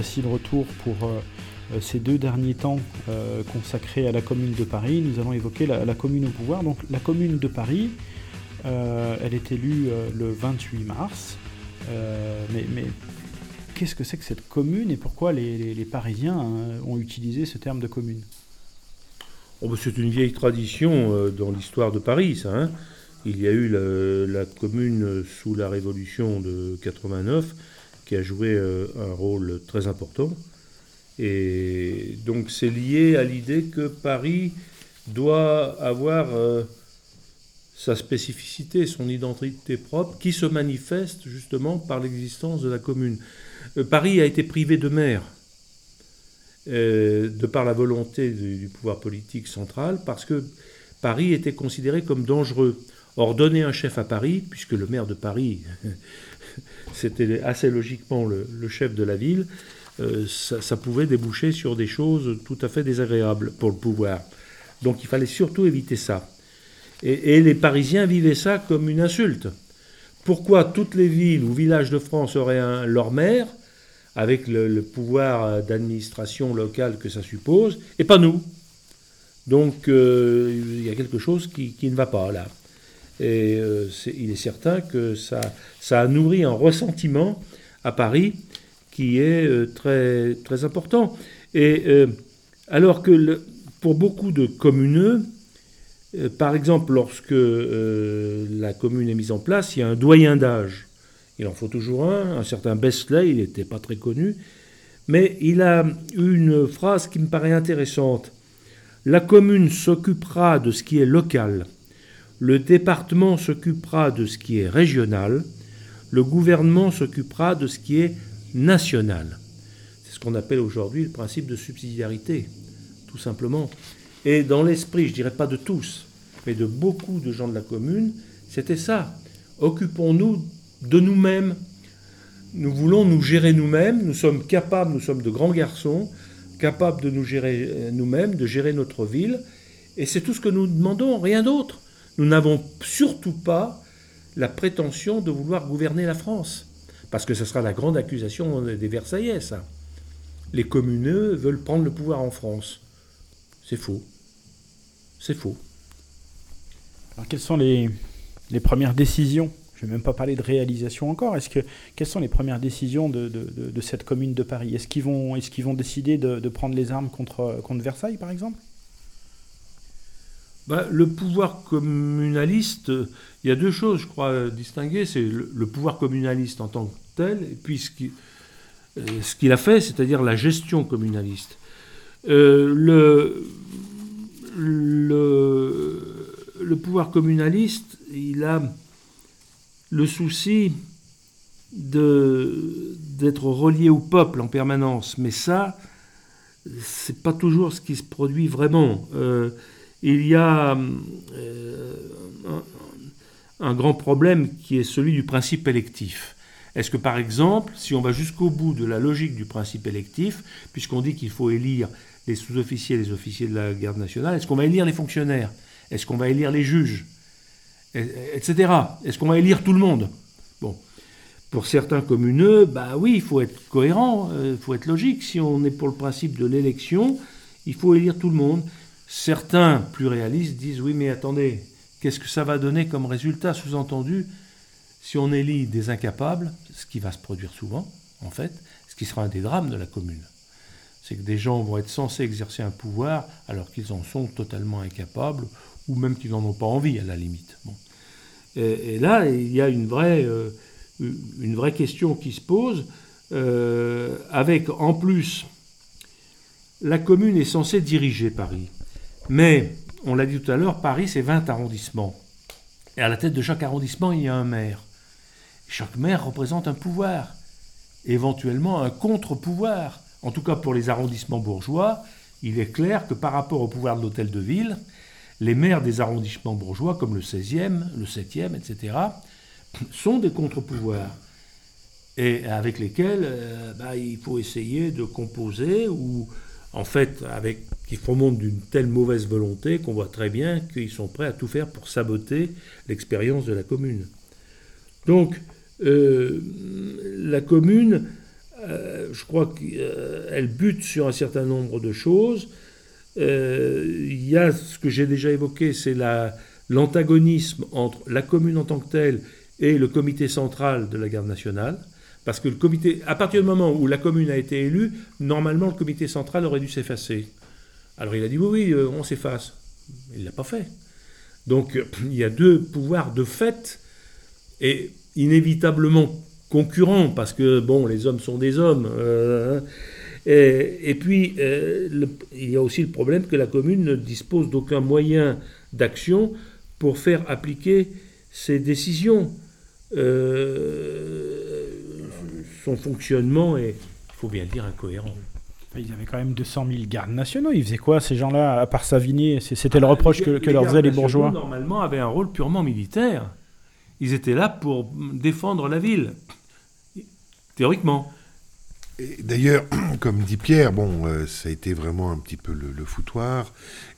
Voici de retour pour euh, ces deux derniers temps consacrés à la Commune de Paris. Nous allons évoquer la, Commune au pouvoir. Donc la Commune de Paris, elle est élue le 28 mars. mais, mais qu'est-ce que c'est que cette commune et pourquoi les, Parisiens hein, ont utilisé ce terme de commune? Oh, bah, C'est une vieille tradition dans l'histoire de Paris, ça. Hein. Il y a eu la, commune sous la Révolution de 89 qui a joué euh, un rôle très important. Et donc c'est lié à l'idée que Paris doit avoir euh, sa spécificité, son identité propre, qui se manifeste justement par l'existence de la commune. Euh, Paris a été privé de maire, de par la volonté du pouvoir politique central, parce que Paris était considéré comme dangereux. Or, donner un chef à Paris, puisque le maire de Paris, c'était assez logiquement le, chef de la ville, euh, ça, pouvait déboucher sur des choses tout à fait désagréables pour le pouvoir. Donc il fallait surtout éviter ça. Et, les Parisiens vivaient ça comme une insulte. Pourquoi toutes les villes ou villages de France auraient leur maire, avec le, pouvoir d'administration locale que ça suppose, et pas nous? Donc euh, il y a quelque chose qui ne va pas là. Et euh, il est certain que ça, ça a nourri un ressentiment à Paris qui est euh, très, très important. Et euh, alors que pour beaucoup de communeux, par exemple, lorsque la commune est mise en place, il y a un doyen d'âge. Il en faut toujours un. Un certain Besley, il n'était pas très connu. Mais il a une phrase qui me paraît intéressante. La commune s'occupera de ce qui est local le département s'occupera de ce qui est régional, le gouvernement s'occupera de ce qui est national. C'est ce qu'on appelle aujourd'hui le principe de subsidiarité, tout simplement. Et dans l'esprit, je dirais pas de tous, mais de beaucoup de gens de la commune, c'était ça. Occupons-nous de nous-mêmes. Nous voulons nous gérer nous-mêmes, nous sommes capables, nous sommes de grands garçons, capables de nous gérer euh, nous-mêmes, de gérer notre ville, et c'est tout ce que nous demandons, rien d'autre. Nous n'avons surtout pas la prétention de vouloir gouverner la France. Parce que ce sera la grande accusation des Versaillais, ça. Les communeux veulent prendre le pouvoir en France. C'est faux. C'est faux. Alors quelles sont les, premières décisions? Je ne vais même pas parler de réalisation encore. Est-ce que, quelles sont les premières décisions de, cette commune de Paris? Est-ce qu'ils vont, décider de, prendre les armes contre Versailles, par exemple? Bah, le pouvoir communaliste, il y a deux choses, je crois, distinguer. C'est le, pouvoir communaliste en tant que tel, et puis ce euh, qu'il a fait, c'est-à-dire la gestion communaliste. Euh, le, le, pouvoir communaliste, il a le souci d'être relié au peuple en permanence, mais ça, c'est pas toujours ce qui se produit vraiment. Euh, il y a euh, un, grand problème qui est celui du principe électif. Est-ce que par exemple, si on va jusqu'au bout de la logique du principe électif, puisqu'on dit qu'il faut élire les sous-officiers les officiers de la garde nationale, est-ce qu'on va élire les fonctionnaires? Est-ce qu'on va élire les juges? Etc. Est-ce qu'on va élire tout le monde? Bon. Pour certains communeux, bah oui, il faut être cohérent, il euh, faut être logique. Si on est pour le principe de l'élection, il faut élire tout le monde. Certains, plus réalistes, disent oui, mais attendez, qu'est-ce que ça va donner comme résultat? Sous-entendu, si on élit des incapables, ce qui va se produire souvent, en fait, ce qui sera un des drames de la commune, c'est que des gens vont être censés exercer un pouvoir alors qu'ils en sont totalement incapables, ou même qu'ils n'en ont pas envie, à la limite. Et, là, il y a une vraie, euh, question qui se pose, euh, avec en plus, la commune est censée diriger Paris. Mais, on l'a dit tout à l'heure, Paris, c'est 20 arrondissements. Et à la tête de chaque arrondissement, il y a un maire. Chaque maire représente un pouvoir, éventuellement un contre-pouvoir. En tout cas, pour les arrondissements bourgeois, il est clair que par rapport au pouvoir de l'hôtel de ville, les maires des arrondissements bourgeois, comme le 16e, le 7e, etc., sont des contre-pouvoirs et avec lesquels euh, bah, il faut essayer de composer ou en fait, avec, qui font d'une telle mauvaise volonté qu'on voit très bien qu'ils sont prêts à tout faire pour saboter l'expérience de la commune. Donc, euh, la commune je crois qu'elle bute sur un certain nombre de choses. Il y a ce que j'ai déjà évoqué, c'est l'antagonisme entre la commune en tant que telle et le comité central de la garde nationale. Parce que le comité, à partir du moment où la commune a été élue, normalement le comité central aurait dû s'effacer. Alors il a dit oui, oui, on s'efface. Il ne l'a pas fait. Donc il y a deux pouvoirs de fait et inévitablement concurrents parce que bon, les hommes sont des hommes. Euh, et, puis euh, il y a aussi le problème que la commune ne dispose d'aucun moyen d'action pour faire appliquer ses décisions. Euh, son fonctionnement est, il faut bien le dire, incohérent. Ils avaient quand même 200 000 gardes nationaux. Ils faisaient quoi, ces gens-là, à part Savigny C'était le ah, reproche que, que leur faisaient les bourgeois Normalement, avaient un rôle purement militaire. Ils étaient là pour défendre la ville, théoriquement. D'ailleurs, comme dit Pierre, bon, euh, ça a été vraiment un petit peu le, foutoir.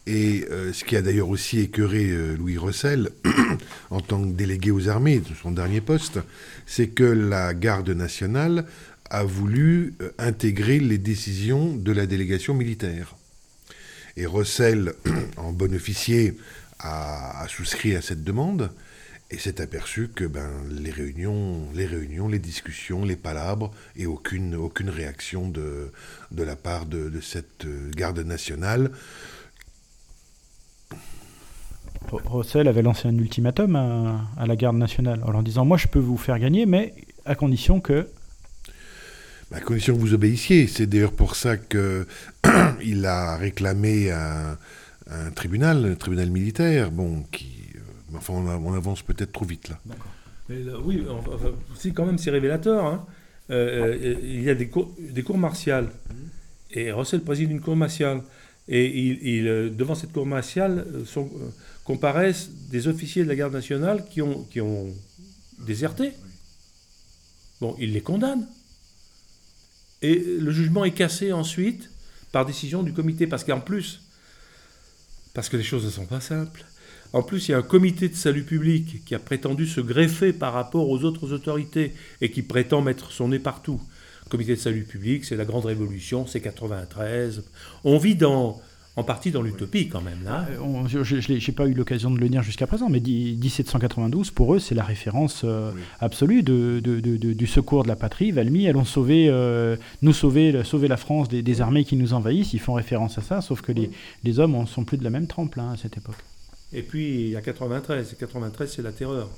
Et euh, ce qui a d'ailleurs aussi écœuré euh, Louis Russell, en tant que délégué aux armées de son dernier poste, c'est que la garde nationale a voulu euh, intégrer les décisions de la délégation militaire. Et Russell, en bon officier, a, souscrit à cette demande et s'est aperçu que ben, les, réunions, les réunions, les discussions, les palabres et aucune, aucune réaction de, la part de, cette euh, garde nationale. Russell avait lancé un ultimatum à, à, la garde nationale en leur disant Moi, je peux vous faire gagner, mais à condition que à condition que vous obéissiez. C'est d'ailleurs pour ça qu'il a réclamé un, tribunal, un tribunal militaire, bon, qui... Euh, enfin, on, avance peut-être trop vite là. oui, aussi quand même c'est révélateur. Hein. Euh, euh, il y a des cours, des cours martiales. Et Russell préside une cour martiale. Et il, devant cette cour martiale sont, comparaissent des officiers de la garde nationale qui ont, qui ont déserté. Bon, il les condamne. Et le jugement est cassé ensuite par décision du comité, parce qu'en plus, parce que les choses ne sont pas simples, en plus, il y a un comité de salut public qui a prétendu se greffer par rapport aux autres autorités et qui prétend mettre son nez partout. Comité de salut public, c'est la grande révolution, c'est 93. On vit dans, en partie dans l'utopie quand même. Là. Euh, je n'ai pas eu l'occasion de le dire jusqu'à présent, mais 1792, pour eux, c'est la référence euh, absolue de, du secours de la patrie. Valmy, allons sauver, euh, nous sauver, sauver la France des, armées qui nous envahissent. Ils font référence à ça, sauf que les, les hommes ne sont plus de la même trempe là, à cette époque. Et puis, il y a 93. 93, c'est la terreur.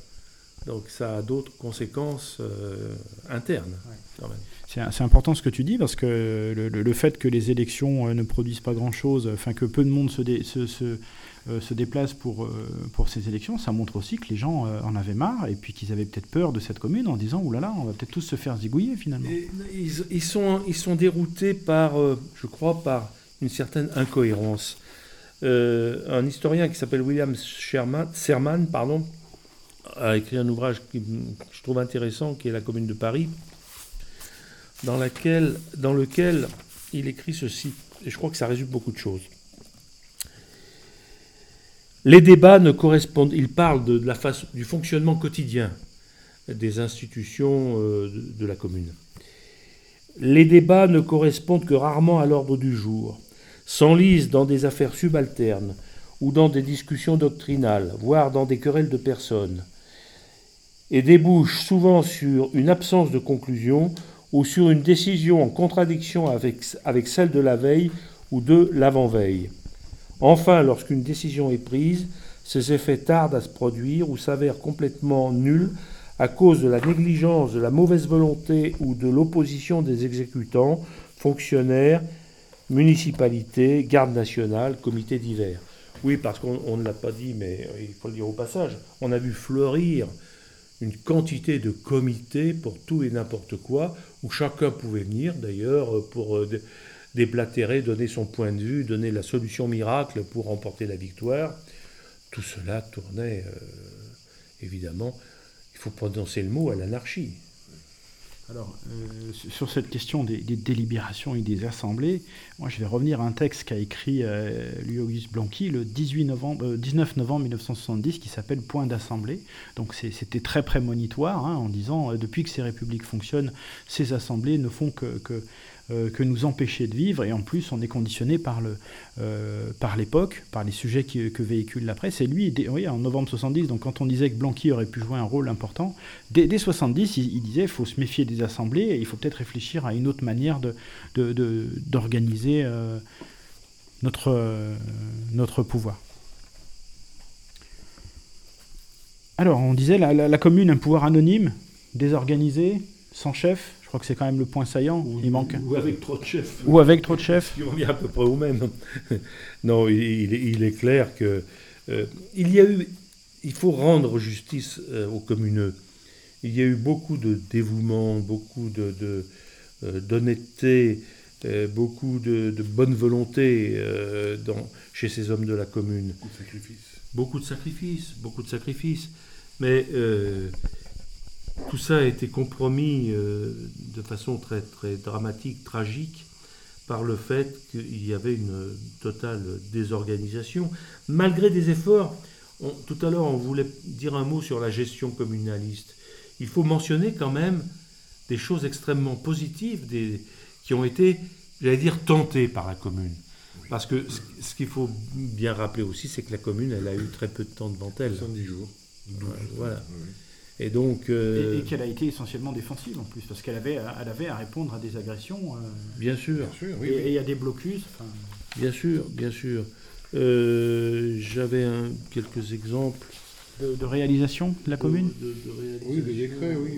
Donc ça a d'autres conséquences internes quand même. C'est important ce que tu dis parce que le, fait que les élections euh, ne produisent pas grand-chose, enfin que peu de monde se, euh, déplace pour, euh, pour ces élections, ça montre aussi que les gens en avaient marre et puis qu'ils avaient peut-être peur de cette commune en disant oulala, on va peut-être tous se faire zigouiller finalement. ils, sont, déroutés par, je crois, par une certaine incohérence. un historien qui s'appelle William Sherman, Serman a écrit un ouvrage que je trouve intéressant qui est La Commune de Paris dans, lequel il écrit ceci, et je crois que ça résume beaucoup de choses. Les débats ne correspondent, il parle de, la face, du fonctionnement quotidien des institutions euh, de, de la commune. Les débats ne correspondent que rarement à l'ordre du jour, s'enlisent dans des affaires subalternes ou dans des discussions doctrinales, voire dans des querelles de personnes, et débouchent souvent sur une absence de conclusion ou sur une décision en contradiction avec, avec celle de la veille ou de l'avant-veille. Enfin, lorsqu'une décision est prise, ses effets tardent à se produire ou s'avèrent complètement nuls à cause de la négligence, de la mauvaise volonté ou de l'opposition des exécutants, fonctionnaires, municipalités, garde nationale, comités divers. Oui, parce qu'on ne l'a pas dit, mais il faut le dire au passage, on a vu fleurir une quantité de comités pour tout et n'importe quoi, où chacun pouvait venir d'ailleurs pour euh, déblatérer, donner son point de vue, donner la solution miracle pour remporter la victoire. Tout cela tournait, euh, évidemment, il faut prononcer le mot à l'anarchie. Alors, euh, sur cette question des, délibérations et des assemblées, moi je vais revenir à un texte qu'a écrit euh, Louis-Auguste Blanqui le 18 novembre, 19 novembre 1970 qui s'appelle Point d'assemblée. Donc c'était très prémonitoire hein, en disant depuis que ces républiques fonctionnent, ces assemblées ne font que euh, que nous empêcher de vivre, et en plus on est conditionné par, euh, par l'époque, par les sujets que véhicule la presse. Et lui, oui, en novembre 70, donc quand on disait que Blanqui aurait pu jouer un rôle important, dès, 70, il, disait qu'il faut se méfier des assemblées, et il faut peut-être réfléchir à une autre manière de, d'organiser euh, notre, notre pouvoir. Alors, on disait la commune, un pouvoir anonyme, désorganisé, sans chef, crois que c'est quand même le point saillant. Ou, il manque. Ou avec trop de chefs. Ou avec trop de chefs. Il revient à peu près au même. non, il, est clair que euh, il y a eu. Il faut rendre justice euh, aux communeux. Il y a eu beaucoup de dévouement, beaucoup de, euh, d'honnêteté, beaucoup de, bonne volonté dans, chez ces hommes de la commune. Beaucoup de sacrifices. Beaucoup de sacrifices, beaucoup de sacrifices. Mais tout ça a été compromis euh, de façon très, très dramatique, tragique, par le fait qu'il y avait une totale désorganisation, malgré des efforts. tout à l'heure, on voulait dire un mot sur la gestion communaliste. Il faut mentionner quand même des choses extrêmement positives des, qui ont été, j'allais dire, tentées par la commune. Parce que ce, qu'il faut bien rappeler aussi, c'est que la commune, elle a eu très peu de temps devant elle. 70 jours. Voilà. Et donc. Euh, et, qu'elle a été essentiellement défensive en plus, parce qu'elle avait, elle avait à répondre à des agressions. Euh, bien sûr. et, il y a des blocus. Bien sûr, bien sûr. Euh, j'avais quelques exemples. De, réalisation de la commune Oui, des décrets, oui.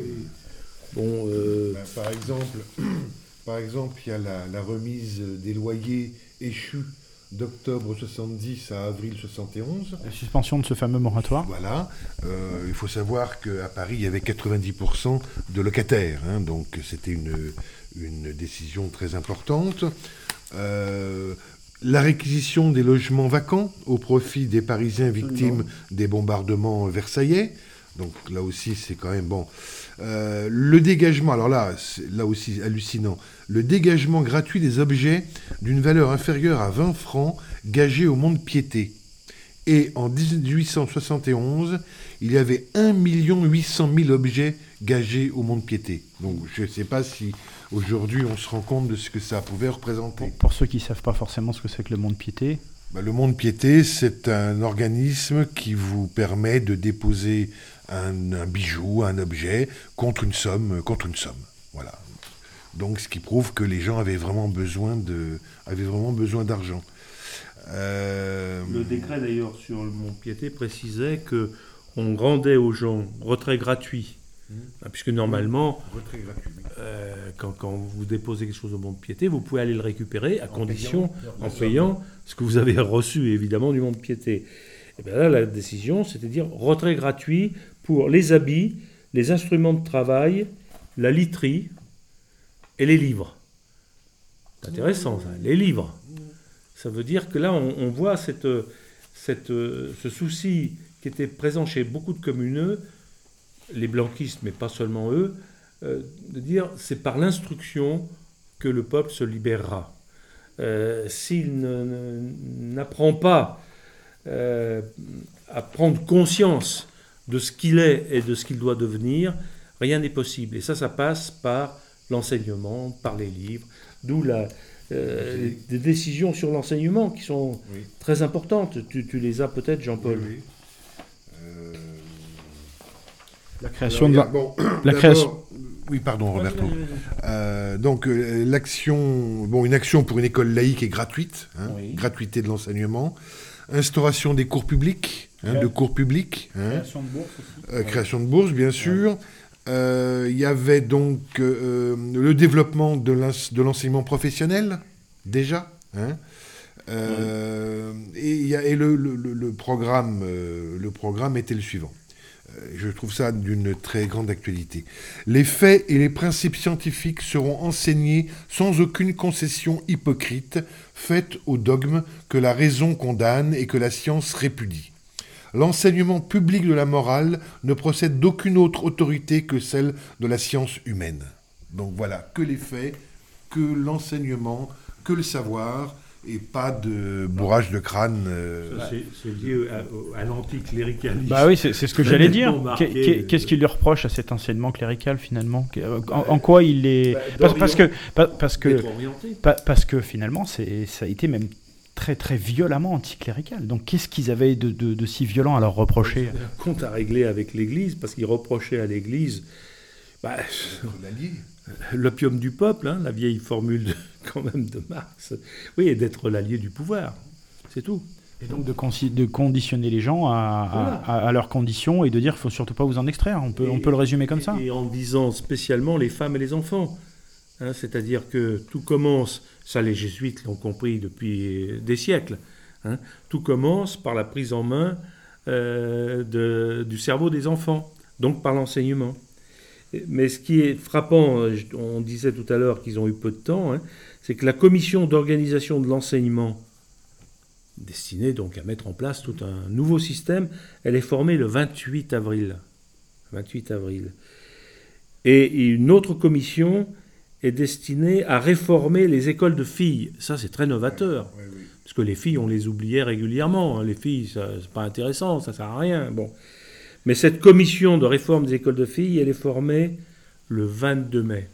Bon, bah, par exemple, par exemple, il y a la, la remise des loyers échus d'octobre 70 à avril 71. La suspension de ce fameux moratoire. Voilà. Euh, il faut savoir qu'à Paris, il y avait 90% de locataires. Hein, donc c'était une, une décision très importante. Euh, la réquisition des logements vacants au profit des Parisiens victimes des bombardements versaillais. Donc là aussi, c'est quand même bon. Euh, le dégagement, alors là, là aussi hallucinant, le dégagement gratuit des objets d'une valeur inférieure à 20 francs gagés au monde piété. Et en 1871, il y avait 1 800 000 objets gagés au monde piété. Donc je ne sais pas si aujourd'hui on se rend compte de ce que ça pouvait représenter. Pour, ceux qui ne savent pas forcément ce que c'est que le monde piété, bah, le monde piété, c'est un organisme qui vous permet de déposer un, bijou, un objet, contre une somme, contre une somme. Voilà. Donc, ce qui prouve que les gens avaient vraiment besoin de, avaient vraiment besoin d'argent. Euh, le décret d'ailleurs sur le Mont Piété précisait que on rendait aux gens retrait gratuit, mmh. ah, puisque normalement, euh, quand, quand, vous déposez quelque chose au Mont Piété, vous pouvez aller le récupérer à condition, en payant ce que vous avez reçu évidemment du Mont Piété. Et bien là, la décision, c'était de dire retrait gratuit pour les habits, les instruments de travail, la literie et les livres. C'est intéressant, ça, les livres. Ça veut dire que là, on, voit cette, cette, ce souci qui était présent chez beaucoup de communeux, les blanquistes, mais pas seulement eux, euh, de dire c'est par l'instruction que le peuple se libérera. Euh, s'il n'apprend pas euh, à prendre conscience de ce qu'il est et de ce qu'il doit devenir, rien n'est possible. Et ça, ça passe par l'enseignement, par les livres, d'où la, euh, des décisions sur l'enseignement qui sont très importantes. Tu, les as peut-être, Jean-Paul oui, euh, La création de la... la création... Oui, pardon, Roberto. Euh, donc, l'action, bon, une action pour une école laïque et gratuite, hein, gratuité de l'enseignement, instauration des cours publics, Hein, de cours publics. Hein. Création de bourse aussi. Euh, création de bourse, bien sûr. Euh, il y avait donc euh, le développement de l'enseignement professionnel, déjà. Hein. Et, y a, et le, le, programme, le programme était le suivant. Je trouve ça d'une très grande actualité. Les faits et les principes scientifiques seront enseignés sans aucune concession hypocrite faite au dogme que la raison condamne et que la science répudie. L'enseignement public de la morale ne procède d'aucune autre autorité que celle de la science humaine. Donc voilà, que les faits, que l'enseignement, que le savoir, et pas de bourrage de crâne. Euh, c'est lié à, l'anticléricalisme. Bah oui, c'est ce que j'allais dire. Qu'est-ce qu'il lui reproche à cet enseignement clérical finalement? En, quoi il est bah, parce, que parce que parce que finalement c'est ça a été même très très violemment anticlérical. Donc qu'est-ce qu'ils avaient de, de, si violent à leur reprocher Un compte à régler avec l'Église parce qu'ils reprochaient à l'Église. Bah, l'opium du peuple, hein, la vieille formule quand même de Marx, oui, et d'être l'allié du pouvoir, c'est tout. Et donc de, de, conditionner les gens à, leurs conditions et de dire qu'il faut surtout pas vous en extraire. On peut, on peut le résumer comme ça. Et en visant spécialement les femmes et les enfants. Hein, c'est-à-dire que tout commence, ça les jésuites l'ont compris depuis des siècles, hein, tout commence par la prise en main euh, du cerveau des enfants, donc par l'enseignement. Mais ce qui est frappant, euh, on disait tout à l'heure qu'ils ont eu peu de temps, hein, c'est que la commission d'organisation de l'enseignement, destinée donc à mettre en place tout un nouveau système, elle est formée le 28 avril. 28 avril. Et une autre commission est destinée à réformer les écoles de filles. Ça, c'est très novateur. Parce que les filles, on les oubliait régulièrement. Hein. Les filles, c'est pas intéressant, ça sert à rien. Bon. Mais cette commission de réforme des écoles de filles, elle est formée le 22 mai.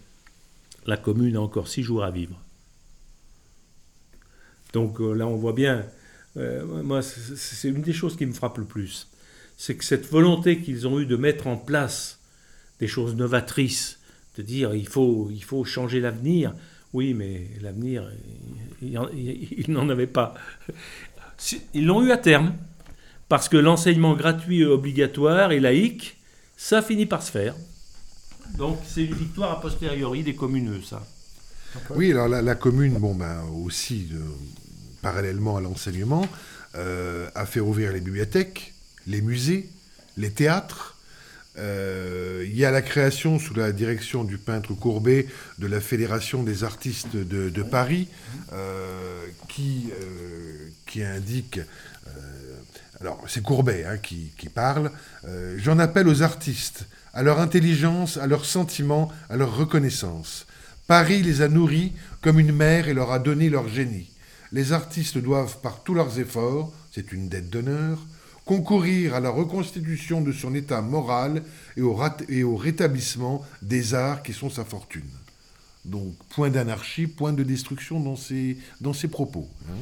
La commune a encore six jours à vivre. Donc euh, là, on voit bien, euh, moi, c'est une des choses qui me frappe le plus. C'est que cette volonté qu'ils ont eue de mettre en place des choses novatrices, de dire il faut, il faut changer l'avenir, oui, mais l'avenir, ils n'en avaient pas. Ils l'ont eu à terme parce que l'enseignement gratuit obligatoire et laïque, ça finit par se faire. Donc c'est une victoire a posteriori des communeux, ça. Oui, alors la, commune, bon, ben, aussi, parallèlement à l'enseignement, euh, a fait ouvrir les bibliothèques, les musées, les théâtres. Euh, il y a la création, sous la direction du peintre Courbet, de la Fédération des artistes de, Paris, euh, qui, qui indique alors c'est Courbet hein, qui, parle, euh, j'en appelle aux artistes, à leur intelligence, à leurs sentiments, à leur reconnaissance. Paris les a nourris comme une mère et leur a donné leur génie. Les artistes doivent, par tous leurs efforts, c'est une dette d'honneur, concourir à la reconstitution de son état moral et au, et au rétablissement des arts qui sont sa fortune. Donc, point d'anarchie, point de destruction dans ses, dans ses propos. Hein.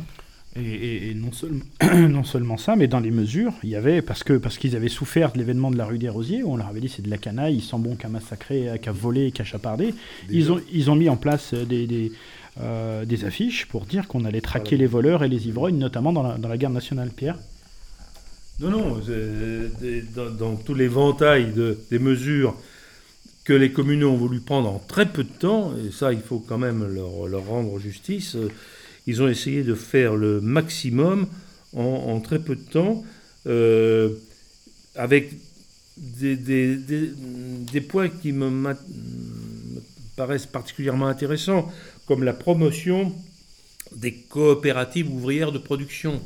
Et, non, seulement, non, seulement ça, mais dans les mesures, il y avait, parce qu'ils parce qu'ils avaient souffert de l'événement de la rue des Rosiers, où on leur avait dit c'est de la canaille, ils sont bons qu'à massacrer, qu'à voler, qu'à chaparder, ils ont, ils ont mis en place des, des, euh, des affiches pour dire qu'on allait traquer les voleurs et les ivrognes, notamment dans la, dans la guerre nationale. Pierre? Non, non, dans, dans, tous les ventailles de, des mesures que les communes ont voulu prendre en très peu de temps, et ça il faut quand même leur, rendre justice, ils ont essayé de faire le maximum en, très peu de temps, euh, avec des, points qui me, paraissent particulièrement intéressants, comme la promotion des coopératives ouvrières de production.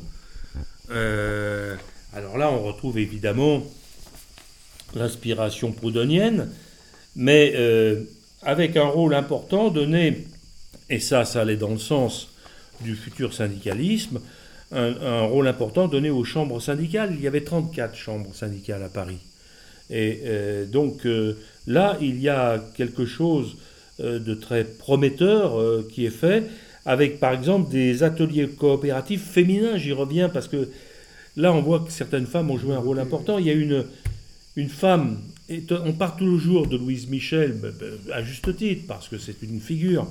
Euh, alors là, on retrouve évidemment l'inspiration proudhonienne, mais euh, avec un rôle important donné, et ça, ça allait dans le sens du futur syndicalisme, un, rôle important donné aux chambres syndicales. Il y avait 34 chambres syndicales à Paris. Et euh, donc euh, là, il y a quelque chose de très prometteur qui est fait, avec par exemple des ateliers coopératifs féminins. J'y reviens parce que là, on voit que certaines femmes ont joué un rôle important. Il y a une, une femme, et on part toujours de Louise Michel, à juste titre, parce que c'est une figure,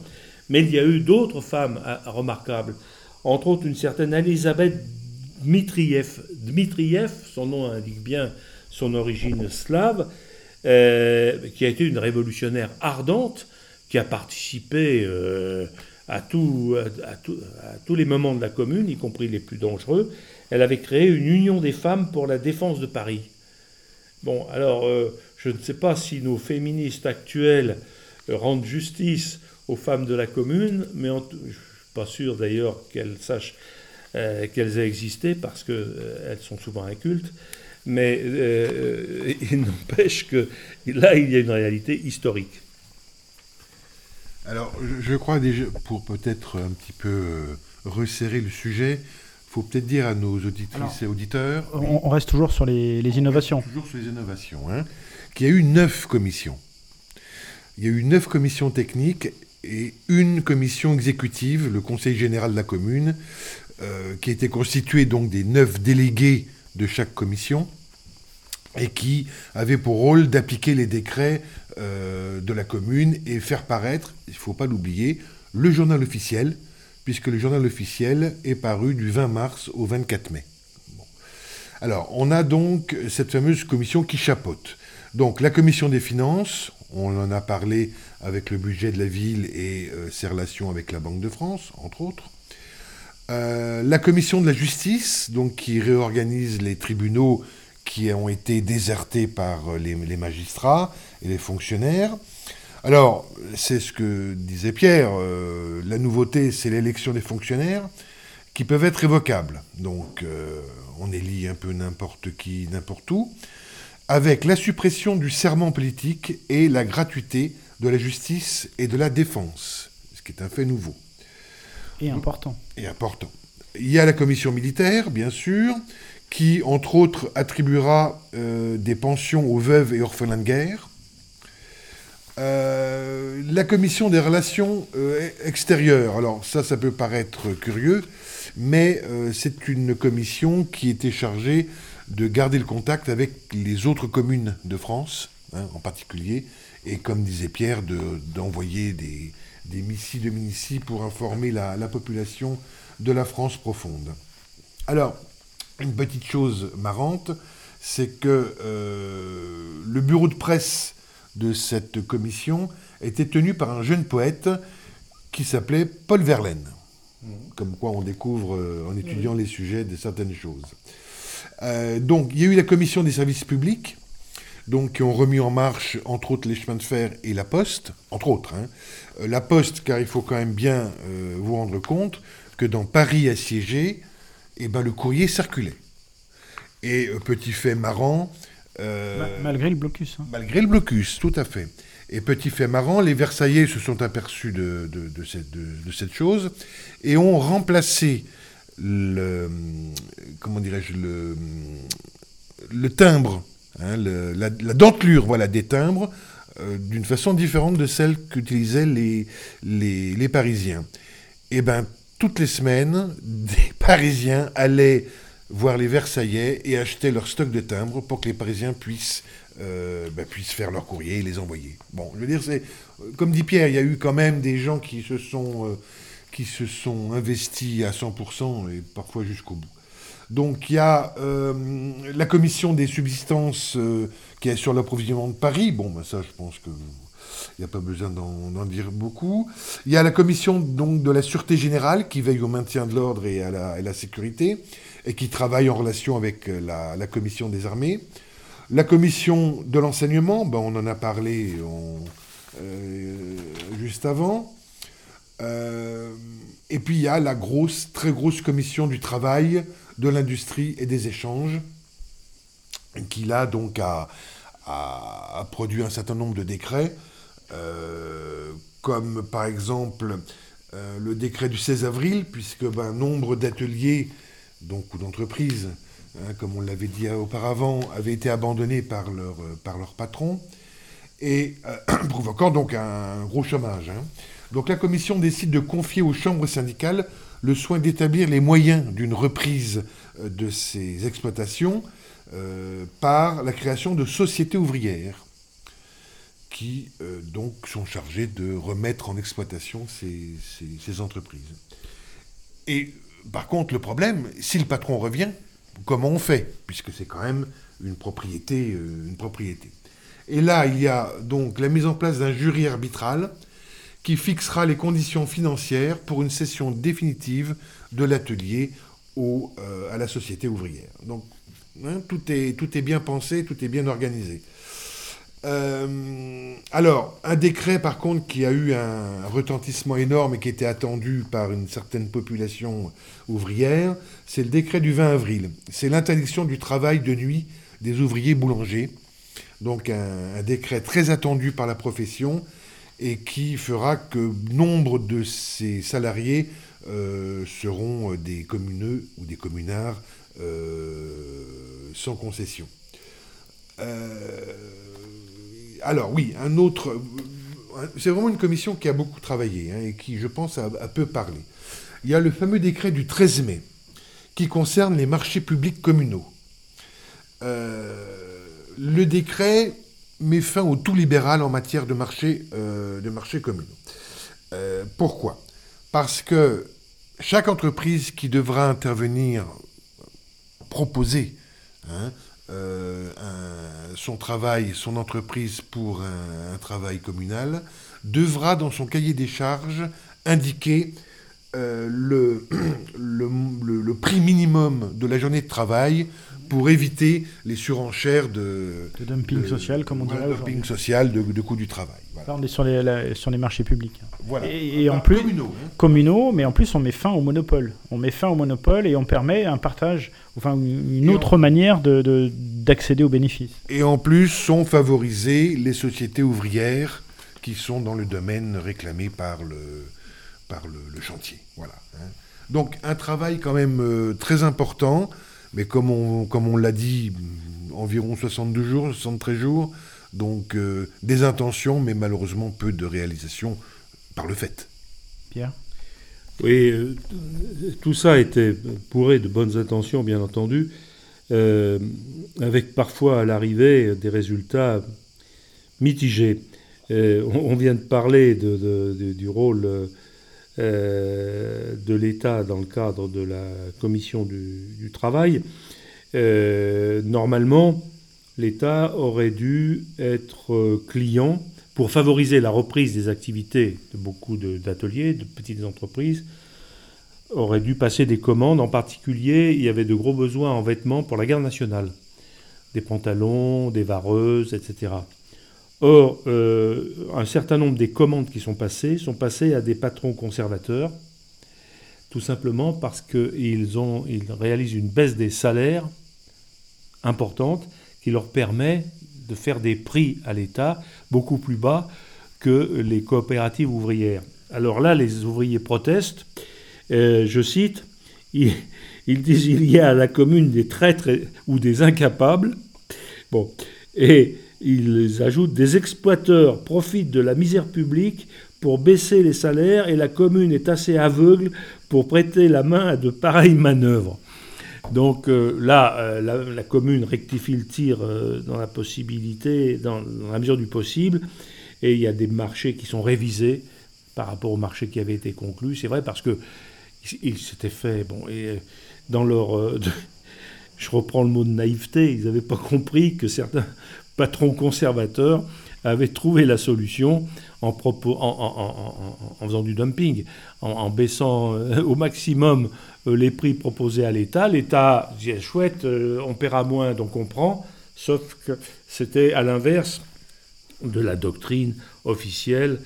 mais il y a eu d'autres femmes euh, remarquables, entre autres une certaine Elisabeth Dmitriev. Dmitriev, son nom indique bien son origine slave, euh, qui a été une révolutionnaire ardente, qui a participé euh, à, tous les moments de la commune, y compris les plus dangereux. Elle avait créé une union des femmes pour la défense de Paris. Bon, alors, je ne sais pas si nos féministes actuelles rendent justice aux femmes de la commune, mais je ne suis pas sûr d'ailleurs qu'elles sachent euh, qu'elles aient existé parce qu'elles euh, sont souvent incultes. Mais euh, il n'empêche que là, il y a une réalité historique. Alors, je, crois déjà, pour peut-être un petit peu euh, resserrer le sujet, faut peut-être dire à nos auditrices et auditeurs. On, reste toujours sur les, innovations. Toujours sur les innovations. Hein, qu'il y a eu neuf commissions. Il y a eu neuf commissions techniques et une commission exécutive, le Conseil général de la commune, euh, qui était constitué donc des neuf délégués de chaque commission et qui avait pour rôle d'appliquer les décrets euh, de la commune et faire paraître, il ne faut pas l'oublier, le journal officiel, puisque le journal officiel est paru du 20 mars au 24 mai. Alors, on a donc cette fameuse commission qui chapeaute. Donc, la commission des finances, on en a parlé avec le budget de la ville et euh, ses relations avec la Banque de France, entre autres. Euh, la commission de la justice, donc qui réorganise les tribunaux qui ont été désertés par euh, les, magistrats et les fonctionnaires. Alors, c'est ce que disait Pierre, euh, la nouveauté, c'est l'élection des fonctionnaires qui peuvent être révocables. Donc, on élit un peu n'importe qui, n'importe où, avec la suppression du serment politique et la gratuité de la justice et de la défense, ce qui est un fait nouveau. Et important. Et important. Il y a la commission militaire, bien sûr, qui, entre autres, attribuera euh, des pensions aux veuves et orphelins de guerre. Euh, la commission des relations euh, extérieures, alors ça, ça peut paraître curieux, mais c'est une commission qui était chargée de garder le contact avec les autres communes de France, hein, en particulier, et comme disait Pierre, d'envoyer des, des missiles de Minici pour informer la, population de la France profonde. Alors, une petite chose marrante, c'est que euh, le bureau de presse de cette commission était tenu par un jeune poète qui s'appelait Paul Verlaine. Mmh. Comme quoi on découvre euh, en étudiant les sujets de certaines choses. Euh, donc il y a eu la commission des services publics, donc qui ont remis en marche entre autres les chemins de fer et la poste, entre autres. Hein. Euh, la poste, car il faut quand même bien euh, vous rendre compte que dans Paris assiégé, eh ben, le courrier circulait. Et petit fait marrant... malgré le blocus. Hein. Malgré le blocus, tout à fait. Et petit fait marrant, les Versaillais se sont aperçus de, cette, de cette, chose et ont remplacé le, comment dirais-je, le, le timbre Hein, la, dentelure voilà, des timbres euh, d'une façon différente de celle qu'utilisaient les, les, Parisiens. Et eh bien, toutes les semaines, des Parisiens allaient voir les Versaillais et acheter leur stock de timbres pour que les Parisiens puissent, euh, ben, puissent faire leur courrier et les envoyer. Bon, je veux dire, c'est comme dit Pierre, il y a eu quand même des gens qui se sont, euh, qui se sont investis à 100% et parfois jusqu'au bout. Donc il y a euh, la commission des subsistances euh, qui est sur l'approvisionnement de Paris. Bon, ben ça, je pense qu'il n'y a pas besoin d'en dire beaucoup. Il y a la commission donc de la sûreté générale qui veille au maintien de l'ordre et, à la sécurité et qui travaille en relation avec euh, la, commission des armées. La commission de l'enseignement, ben, on en a parlé juste avant. et puis il y a la grosse, très grosse commission du travail de l'industrie et des échanges, qui là donc a, produit un certain nombre de décrets, euh, comme par exemple euh, le décret du 16 avril, puisque ben, nombre d'ateliers donc, ou d'entreprises, hein, comme on l'avait dit auparavant, avaient été abandonnés par leur, par leur patron, et euh, provoquant donc un gros chômage. Hein. Donc la commission décide de confier aux chambres syndicales le soin d'établir les moyens d'une reprise euh, de ces exploitations euh, par la création de sociétés ouvrières qui euh, donc sont chargées de remettre en exploitation ces, entreprises. Et par contre, le problème, si le patron revient, comment on fait? Puisque c'est quand même une propriété, une propriété. Et là, il y a donc la mise en place d'un jury arbitral qui fixera les conditions financières pour une cession définitive de l'atelier euh, à la société ouvrière. Donc hein, tout est bien pensé, tout est bien organisé. Euh, alors, un décret par contre qui a eu un retentissement énorme et qui était attendu par une certaine population ouvrière, c'est le décret du 20 avril. C'est l'interdiction du travail de nuit des ouvriers boulangers. Donc un décret très attendu par la profession et qui fera que nombre de ces salariés seront des communeux ou des communards sans concession. Alors oui, un autre... C'est vraiment une commission qui a beaucoup travaillé hein, et qui, je pense, a, peu parlé. Il y a le fameux décret du 13 mai qui concerne les marchés publics communaux. Euh, le décret met fin au tout libéral en matière de marchés euh, marché communaux. Euh, pourquoi? Parce que chaque entreprise qui devra intervenir, proposer hein, son travail, son entreprise pour un, travail communal, devra dans son cahier des charges indiquer le, le, prix minimum de la journée de travail pour éviter les surenchères de, de dumping social, comme on dirait dumping social de, de coût du travail. Là, on est sur les, sur les marchés publics. Voilà. Et, en plus, communaux, hein. communaux, mais en plus, on met fin au monopole. On met fin au monopole et on permet un partage, enfin une autre manière de, d'accéder aux bénéfices. Et en plus, sont favorisées les sociétés ouvrières qui sont dans le domaine réclamé par le, par le, chantier. Voilà. Hein. Donc un travail quand même euh, très important mais comme on, comme on l'a dit, environ 62 jours, 73 jours, donc euh, des intentions, mais malheureusement peu de réalisations par le fait. Pierre? Oui, euh, tout ça était pourré de bonnes intentions, bien entendu, euh, avec parfois à l'arrivée des résultats mitigés. On, vient de parler du rôle euh, de l'État dans le cadre de la commission du, travail, euh, normalement, l'État aurait dû être client pour favoriser la reprise des activités de beaucoup d'ateliers, de, petites entreprises, aurait dû passer des commandes. En particulier, il y avait de gros besoins en vêtements pour la garde nationale. Des pantalons, des vareuses, etc. Or, euh, un certain nombre des commandes qui sont passées sont passées à des patrons conservateurs, tout simplement parce qu'ils ils réalisent une baisse des salaires importante qui leur permet de faire des prix à l'État beaucoup plus bas que les coopératives ouvrières. Alors là, les ouvriers protestent. Euh, je cite, ils, ils, disent il y a à la commune des traîtres ou des incapables. Bon, et ils ajoutent des exploiteurs profitent de la misère publique pour baisser les salaires et la commune est assez aveugle pour prêter la main à de pareilles manœuvres. Donc euh, là, euh, la, commune rectifie le tir euh, dans la possibilité, dans, la mesure du possible, et il y a des marchés qui sont révisés par rapport aux marchés qui avaient été conclus. C'est vrai parce que ils s'étaient fait, bon, et dans leur, je reprends le mot de naïveté, ils n'avaient pas compris que certains patron conservateur avait trouvé la solution en, faisant du dumping, en, baissant euh, au maximum euh, les prix proposés à l'État. L'État disait chouette, euh, on paiera moins, donc on prend, sauf que c'était à l'inverse de la doctrine officielle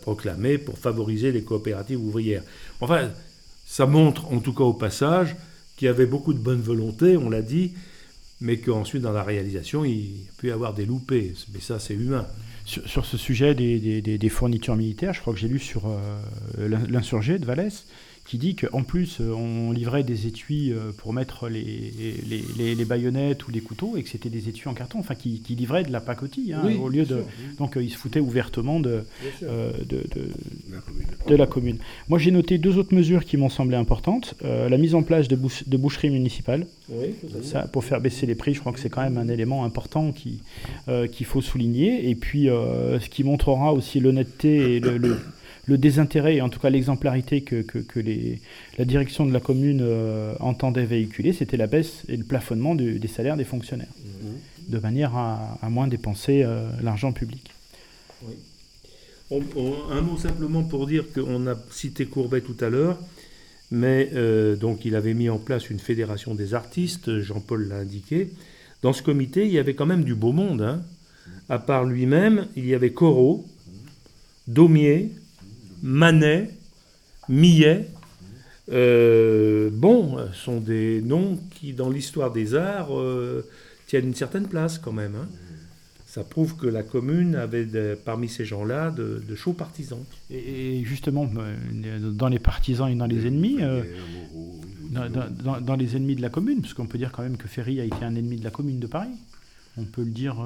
proclamée pour favoriser les coopératives ouvrières. Enfin, ça montre en tout cas au passage qu'il y avait beaucoup de bonne volonté, on l'a dit, mais qu'ensuite dans la réalisation, il peut y avoir des loupés. Mais ça, c'est humain. Sur, ce sujet des, fournitures militaires, je crois que j'ai lu sur euh, l'insurgé de Vallès, qui dit qu'en plus, euh, on livrait des étuis euh, pour mettre les, les, les, baïonnettes ou les couteaux, et que c'était des étuis en carton, enfin, qui, qui livraient de la pacotille, hein, au lieu de... Donc, euh, ils se foutaient ouvertement de, de, de, la commune. Moi, j'ai noté deux autres mesures qui m'ont semblé importantes. la mise en place de, de boucheries municipales, ça, pour faire baisser les prix, je crois que c'est quand même un élément important qu'il faut souligner. Et puis, ce qui montrera aussi l'honnêteté et le le désintérêt et en tout cas l'exemplarité que, que, les, la direction de la commune euh, entendait véhiculer, c'était la baisse et le plafonnement des salaires des fonctionnaires, mmh. de manière à, moins dépenser euh, l'argent public. un mot simplement pour dire qu'on a cité Courbet tout à l'heure, mais euh, donc il avait mis en place une fédération des artistes, Jean-Paul l'a indiqué. Dans ce comité, il y avait quand même du beau monde. Hein. À part lui-même, il y avait Corot, Daumier, Manet, Millet, euh, bon, sont des noms qui, dans l'histoire des arts, euh, tiennent une certaine place quand même. Hein. ça prouve que la commune avait parmi ces gens-là de, chauds partisans. Et, justement, euh, dans les partisans et dans les ennemis, euh, dans, les ennemis de la commune, parce qu'on peut dire quand même que Ferry a été un ennemi de la commune de Paris. On peut le dire.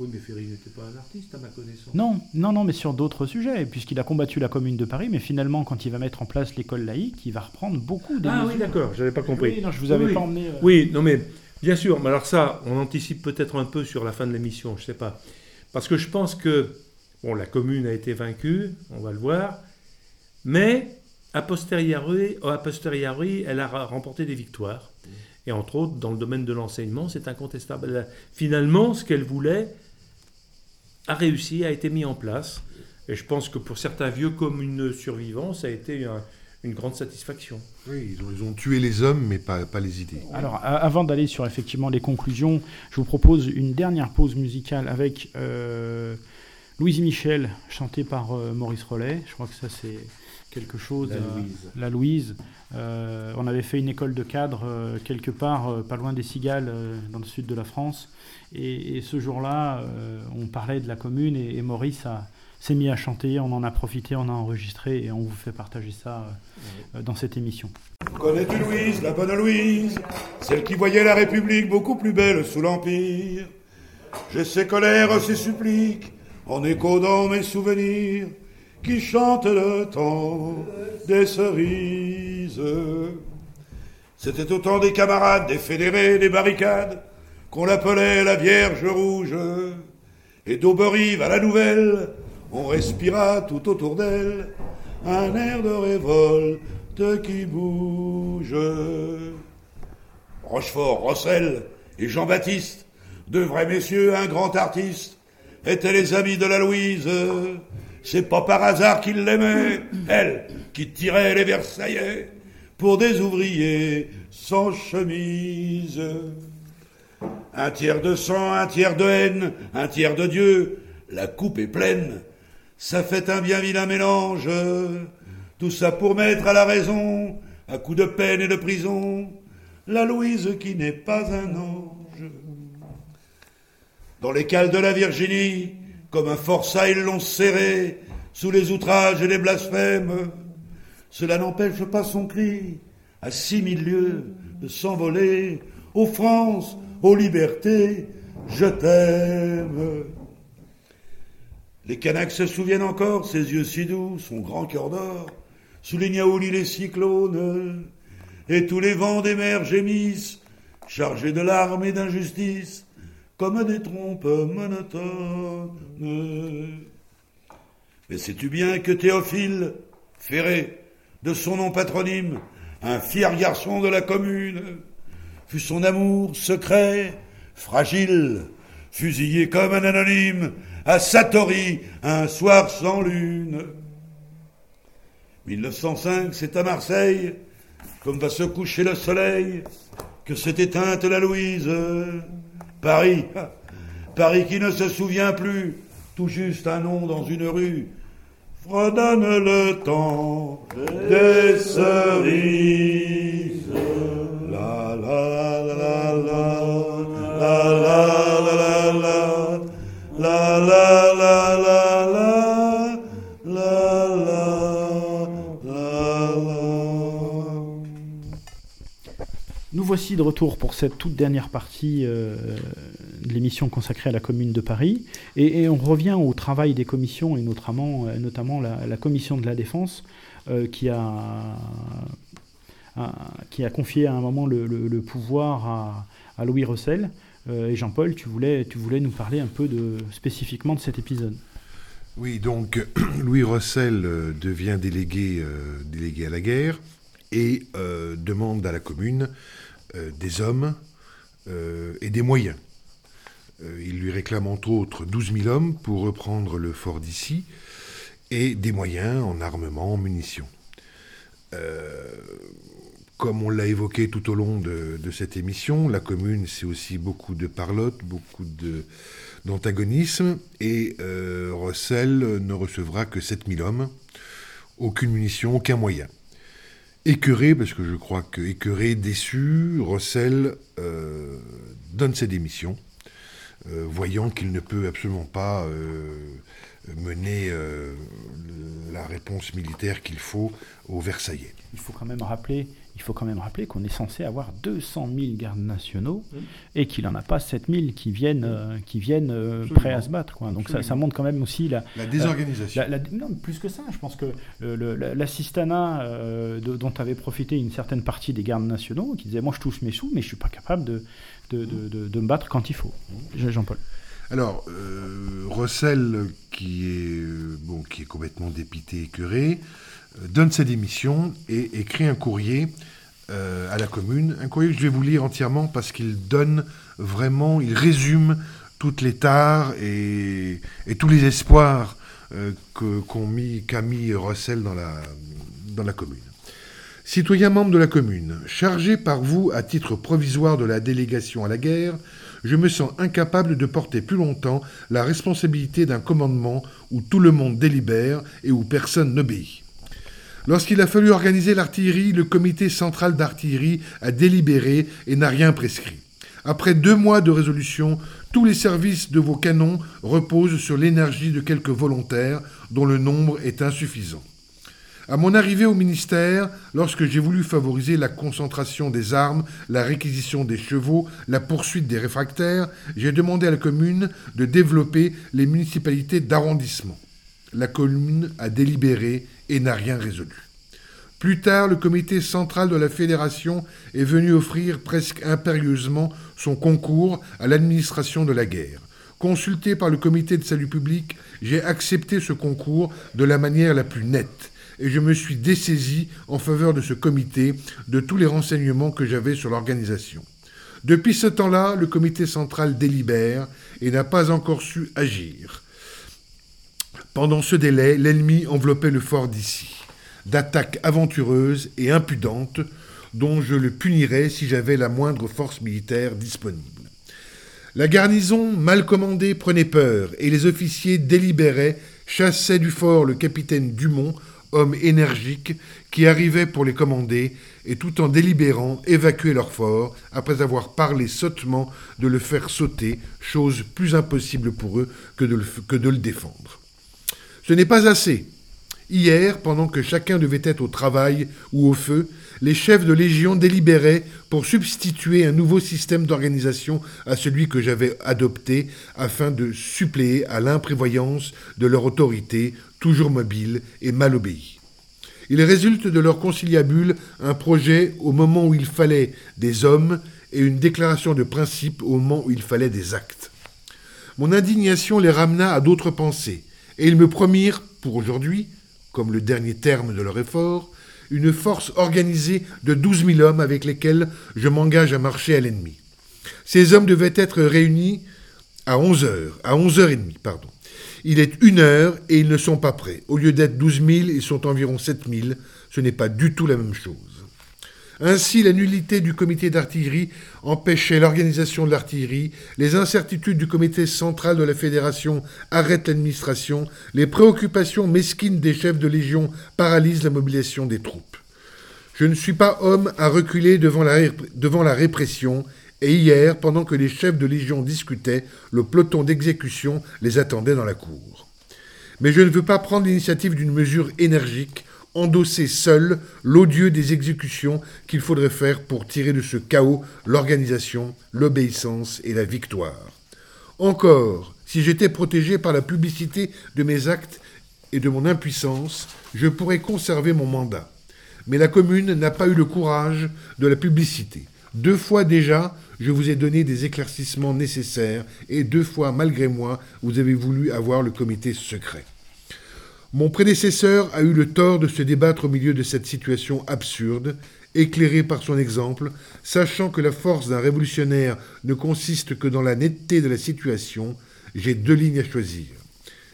Euh, oui, mais Ferry n'était pas un artiste, à ma connaissance. Non, non, non, mais sur d'autres sujets, puisqu'il a combattu la commune de Paris, mais finalement, quand il va mettre en place l'école laïque, il va reprendre beaucoup de. Ah oui, d'accord, j'avais pas compris. Oui, non, je vous avais pas emmené. Oui, non, mais Bien sûr, mais alors ça, on anticipe peut-être un peu sur la fin de l'émission, je ne sais pas. Parce que je pense que, bon, la commune a été vaincue, on va le voir, mais a posteriori, a posteriori elle a remporté des victoires. Et entre autres, dans le domaine de l'enseignement, c'est incontestable. finalement, ce qu'elle voulait a réussi, a été mis en place. Et je pense que pour certains vieux communes survivants, ça a été un, une grande satisfaction. Oui, ils ont, tué les hommes, mais pas, pas les idées. Alors, avant d'aller sur effectivement les conclusions, je vous propose une dernière pause musicale avec euh, Louise Michel, chantée par euh, Maurice Rollet. Je crois que ça, c'est quelque chose. La euh, Louise. la Louise. on avait fait une école de cadre quelque part, pas loin des Cigales, dans le sud de la France. Et, ce jour-là, on parlait de la commune et Maurice a s'est mis à chanter, on en a profité, on a enregistré et on vous fait partager ça euh, euh, dans cette émission. Connais-tu Louise, la bonne Louise, celle qui voyait la République beaucoup plus belle sous l'Empire J'ai ses colères, ses suppliques, en écho dans mes souvenirs, qui chantent le temps des cerises. C'était autant des camarades, des fédérés, des barricades, qu'on l'appelait la Vierge Rouge. Et d'Auberive à la Nouvelle, on respira tout autour d'elle un air de révolte qui bouge. Rochefort, Rossel et Jean-Baptiste, deux vrais messieurs, un grand artiste, étaient les amis de la Louise. C'est pas par hasard qu'ils l'aimaient, elle qui tirait les Versaillais pour des ouvriers sans chemise. Un tiers de sang, un tiers de haine, un tiers de Dieu, la coupe est pleine ça fait un bien vilain mélange, tout ça pour mettre à la raison, à coup de peine et de prison, la Louise qui n'est pas un ange. Dans les cales de la Virginie, comme un forçat, ils l'ont serré, sous les outrages et les blasphèmes. Cela n'empêche pas son cri, à six mille lieues, de s'envoler, aux France, aux libertés, je t'aime. Les Kanaks se souviennent encore, ses yeux si doux, son grand cœur d'or, sous les niaoulis les cyclones, et tous les vents des mers gémissent, chargés de larmes et d'injustice, comme des trompes monotones. Mais sais-tu bien que Théophile, Ferré, de son nom patronyme, un fier garçon de la commune, fut son amour secret, fragile, fusillé comme un anonyme, à Satori, un soir sans lune. 1905, c'est à Marseille, comme va se coucher le soleil, que s'est éteinte la Louise. Paris, Paris qui ne se souvient plus, tout juste un nom dans une rue, fredonne le temps des cerises. Voici de retour pour cette toute dernière partie euh, de l'émission consacrée à la Commune de Paris. Et, on revient au travail des commissions, et notamment, euh, notamment la, Commission de la Défense, euh, qui, a, qui a confié à un moment le, pouvoir à, Louis Russell. Et Jean-Paul, tu voulais, tu voulais nous parler un peu spécifiquement de cet épisode. Oui, donc Louis Rossel euh, devient délégué, délégué à la guerre et demande à la commune des hommes et des moyens. il lui réclame entre autres 12 000 hommes pour reprendre le fort d'ici et des moyens en armement, en munitions comme on l'a évoqué tout au long de, cette émission, la commune, c'est aussi beaucoup de parlotte, beaucoup d'antagonisme, et euh, Rossel ne recevra que 7000 hommes, aucune munition, aucun moyen. Écœuré, parce que je crois que écœuré, déçu, Rossel euh, donne ses démissions voyant qu'il ne peut absolument pas mener la réponse militaire qu'il faut aux Versaillais. Il faut quand même rappeler il faut quand même rappeler qu'on est censé avoir 200 000 gardes nationaux et qu'il n'en a pas 7 000 qui viennent, euh, qui viennent euh, prêts à se battre. Quoi. Donc ça, ça, montre quand même aussi la, la désorganisation. non, plus que ça, je pense que l'assistanat euh, dont avait profité une certaine partie des gardes nationaux, qui disait moi je touche mes sous, mais je ne suis pas capable de, de, de, de, me battre quand il faut. Jean-Paul. Alors, euh, Russell, qui est, bon, qui complètement dépité, écœuré, donne sa démission et écrit un courrier euh, à la commune. Un courrier que je vais vous lire entièrement parce qu'il donne vraiment, il résume toutes les tares et, tous les espoirs euh, qu'ont mis, mis Russell dans la, dans la commune. Citoyens membres de la commune, chargé par vous à titre provisoire de la délégation à la guerre, je me sens incapable de porter plus longtemps la responsabilité d'un commandement où tout le monde délibère et où personne n'obéit. Lorsqu'il a fallu organiser l'artillerie, le comité central d'artillerie a délibéré et n'a rien prescrit. Après deux mois de résolution, tous les services de vos canons reposent sur l'énergie de quelques volontaires dont le nombre est insuffisant. À mon arrivée au ministère, lorsque j'ai voulu favoriser la concentration des armes, la réquisition des chevaux, la poursuite des réfractaires, j'ai demandé à la commune de développer les municipalités d'arrondissement. La commune a délibéré et n'a rien résolu. Plus tard, le comité central de la fédération est venu offrir presque impérieusement son concours à l'administration de la guerre. Consulté par le comité de salut public, j'ai accepté ce concours de la manière la plus nette et je me suis dessaisi en faveur de ce comité de tous les renseignements que j'avais sur l'organisation. Depuis ce temps-là, le comité central délibère et n'a pas encore su agir. Pendant ce délai, l'ennemi enveloppait le fort d'ici, d'attaques aventureuses et impudentes dont je le punirais si j'avais la moindre force militaire disponible. La garnison, mal commandée, prenait peur, et les officiers délibéraient, chassaient du fort le capitaine Dumont, homme énergique, qui arrivait pour les commander, et tout en délibérant évacuer leur fort, après avoir parlé sottement de le faire sauter, chose plus impossible pour eux que de le, que de le défendre. Ce n'est pas assez. Hier, pendant que chacun devait être au travail ou au feu, les chefs de légion délibéraient pour substituer un nouveau système d'organisation à celui que j'avais adopté afin de suppléer à l'imprévoyance de leur autorité, toujours mobile et mal obéie. Il résulte de leur conciliabule un projet au moment où il fallait des hommes et une déclaration de principe au moment où il fallait des actes. Mon indignation les ramena à d'autres pensées, et ils me promirent, pour aujourd'hui, comme le dernier terme de leur effort, une force organisée de douze mille hommes avec lesquels je m'engage à marcher à l'ennemi. Ces hommes devaient être réunis à onze heures, à onze heures et demie, pardon. Il est une heure et ils ne sont pas prêts. Au lieu d'être douze mille, ils sont environ sept mille. Ce n'est pas du tout la même chose. Ainsi, la nullité du comité d'artillerie empêchait l'organisation de l'artillerie, les incertitudes du comité central de la fédération arrêtent l'administration, les préoccupations mesquines des chefs de légion paralysent la mobilisation des troupes. Je ne suis pas homme à reculer devant la, devant la répression, et hier, pendant que les chefs de légion discutaient, le peloton d'exécution les attendait dans la cour. Mais je ne veux pas prendre l'initiative d'une mesure énergique endosser seul l'odieux des exécutions qu'il faudrait faire pour tirer de ce chaos l'organisation, l'obéissance et la victoire. Encore, si j'étais protégé par la publicité de mes actes et de mon impuissance, je pourrais conserver mon mandat. Mais la commune n'a pas eu le courage de la publicité. Deux fois déjà, je vous ai donné des éclaircissements nécessaires et deux fois, malgré moi, vous avez voulu avoir le comité secret. Mon prédécesseur a eu le tort de se débattre au milieu de cette situation absurde, éclairé par son exemple, sachant que la force d'un révolutionnaire ne consiste que dans la netteté de la situation, j'ai deux lignes à choisir.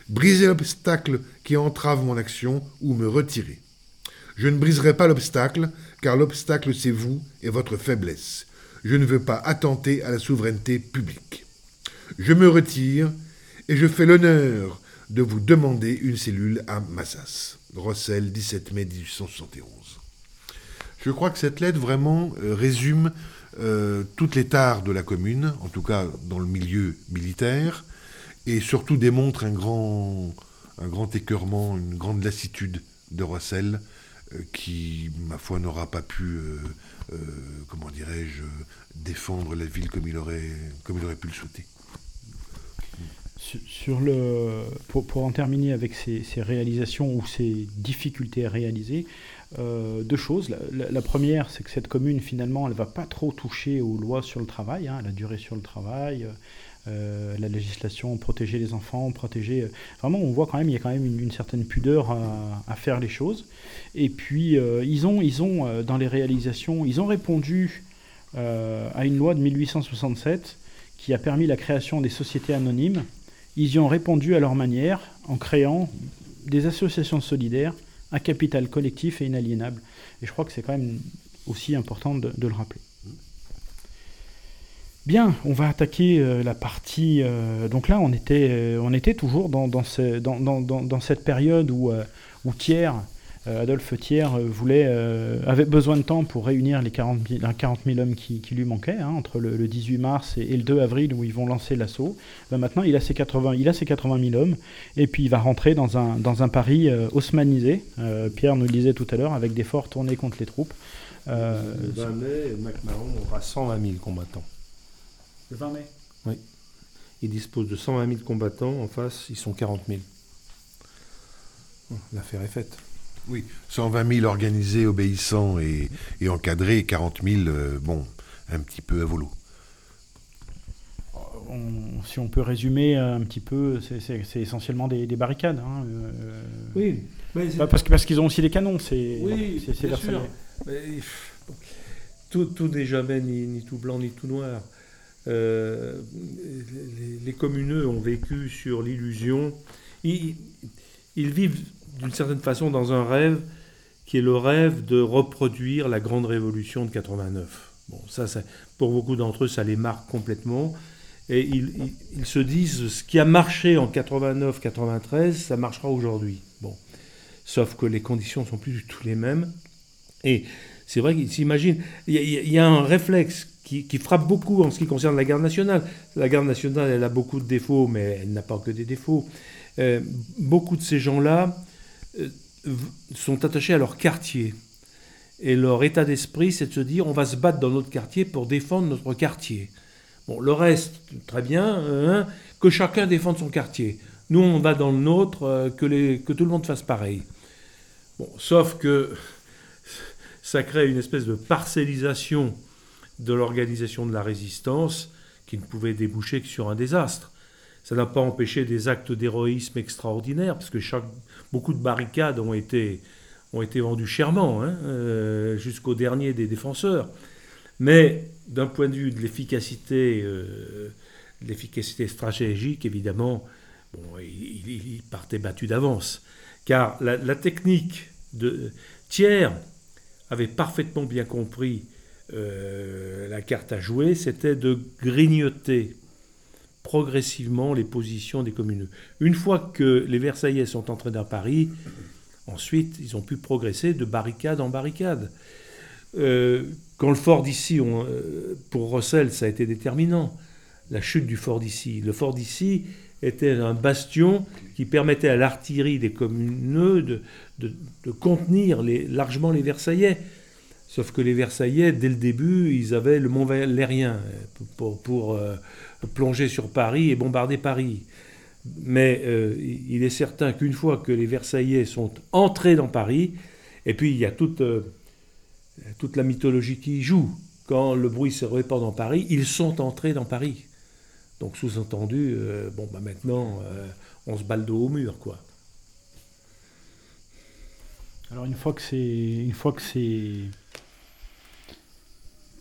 Briser l'obstacle qui entrave mon action ou me retirer. Je ne briserai pas l'obstacle, car l'obstacle c'est vous et votre faiblesse. Je ne veux pas attenter à la souveraineté publique. Je me retire et je fais l'honneur de vous demander une cellule à Massas. Rossel, 17 mai 1871. Je crois que cette lettre vraiment euh, résume euh, toutes les de la commune, en tout cas dans le milieu militaire, et surtout démontre un grand, un grand écœurement, une grande lassitude de Rossel, qui, ma foi, n'aura pas pu, comment dirais-je, défendre la ville comme il aurait, comme il aurait pu le souhaiter. Sur le, pour, pour en terminer avec ces, réalisations ou ces difficultés à réaliser, euh, deux choses. La, première, c'est que cette commune, finalement, elle ne va pas trop toucher aux lois sur le travail, hein, la durée sur le travail, euh, la législation, protéger les enfants, protéger... Euh, vraiment, on voit quand même, il y a quand même une, certaine pudeur à, faire les choses. Et puis, ils ont, ils ont dans les réalisations, ils ont répondu à une loi de 1867 qui a permis la création des sociétés anonymes. Ils y ont répondu à leur manière en créant des associations solidaires un capital collectif et inaliénable. Et je crois que c'est quand même aussi important de, le rappeler. Bien, on va attaquer euh, la partie. Euh, donc là, on était, euh, on était toujours dans, cette période où, Thiers Adolphe Thiers voulait, avait besoin de temps pour réunir les 40 000, hommes qui, lui manquaient, hein, entre le, 18 mars et, le 2 avril où ils vont lancer l'assaut. Ben, maintenant, il a, ses 80, il a ses 80 000 hommes, et puis il va rentrer dans un, dans un Paris haussmanisé, Pierre nous le disait tout à l'heure, avec des forts tournés contre les troupes. le 20 mai, MacMahon aura 120 000 combattants. Le 20 mai Oui. Il dispose de 120 000 combattants, en face, ils sont 40 000. L'affaire est faite. Oui, 120 000 organisés, obéissants et, encadrés, et 40 000, euh, bon, un petit peu à volo. si on peut résumer un petit peu, c'est essentiellement des, barricades. Hein, euh, oui. parce qu'ils parce qu'ils ont aussi des canons. C'est oui, c'est sûr. tout, n'est jamais ni, tout blanc ni tout noir. Euh, les, les, communeux ont vécu sur l'illusion. ils, vivent d'une certaine façon dans un rêve qui est le rêve de reproduire la grande révolution de 89. Bon, ça, pour beaucoup d'entre eux, ça les marque complètement. Et ils, se disent, ce qui a marché en 89-93, ça marchera aujourd'hui. Bon. Sauf que les conditions sont plus du tout les mêmes. Et c'est vrai qu'ils s'imaginent. Il y, a un réflexe qui, frappe beaucoup en ce qui concerne la garde nationale. La garde nationale, elle a beaucoup de défauts, mais elle n'a pas que des défauts. Euh, beaucoup de ces gens-là euh, sont attachés à leur quartier. Et leur état d'esprit, c'est de se dire on va se battre dans notre quartier pour défendre notre quartier. Bon, le reste, très bien, hein, que chacun défende son quartier. Nous, on va dans le nôtre, euh, que, que tout le monde fasse pareil. Bon, sauf que ça crée une espèce de parcellisation de l'organisation de la résistance qui ne pouvait déboucher que sur un désastre. Ça n'a pas empêché des actes d'héroïsme extraordinaires, parce que beaucoup de barricades ont été, ont été vendues chèrement, hein, euh, jusqu'au dernier des défenseurs. Mais d'un point de vue de l'efficacité, euh, l'efficacité stratégique, évidemment, bon, il, partait battu d'avance. Car la, technique de Thiers avait parfaitement bien compris la carte à jouer, c'était de grignoter progressivement les positions des communeux. Une fois que les Versaillais sont entrés dans Paris, ensuite ils ont pu progresser de barricade en barricade. Euh, quand le fort d'ici, euh, pour Rossel, ça a été déterminant, la chute du fort d'ici. Le fort d'ici était un bastion qui permettait à l'artillerie des communeux de, contenir largement les Versaillais. Sauf que les Versaillais, dès le début, ils avaient le Mont Valérien pour, euh, plonger sur Paris et bombarder Paris. Mais euh, il est certain qu'une fois que les Versaillais sont entrés dans Paris, et puis il y a toute, euh, toute la mythologie qui joue, quand le bruit se répand dans Paris, ils sont entrés dans Paris. Donc sous-entendu, bon bah maintenant on se balle dos au mur quoi. Alors une fois que c'est une fois que c'est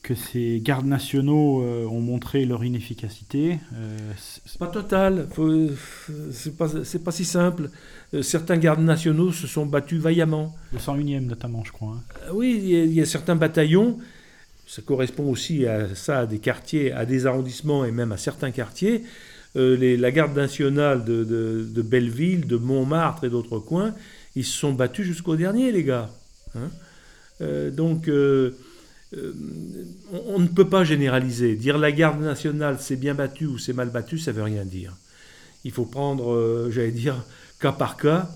que ces gardes nationaux euh, ont montré leur inefficacité. Euh, c'est pas total, c'est pas, pas si simple. Euh, certains gardes nationaux se sont battus vaillamment. Le 101e notamment, je crois. Hein. oui, il y, a, certains bataillons, ça correspond aussi à ça, à des quartiers, à des arrondissements et même à certains quartiers. Les, la garde nationale de, de, Belleville, de Montmartre et d'autres coins, ils se sont battus jusqu'au dernier, les gars. Hein donc, on, ne peut pas généraliser. Dire la garde nationale s'est bien battue ou c'est mal battu, ça veut rien dire. Il faut prendre, j'allais dire, cas par cas.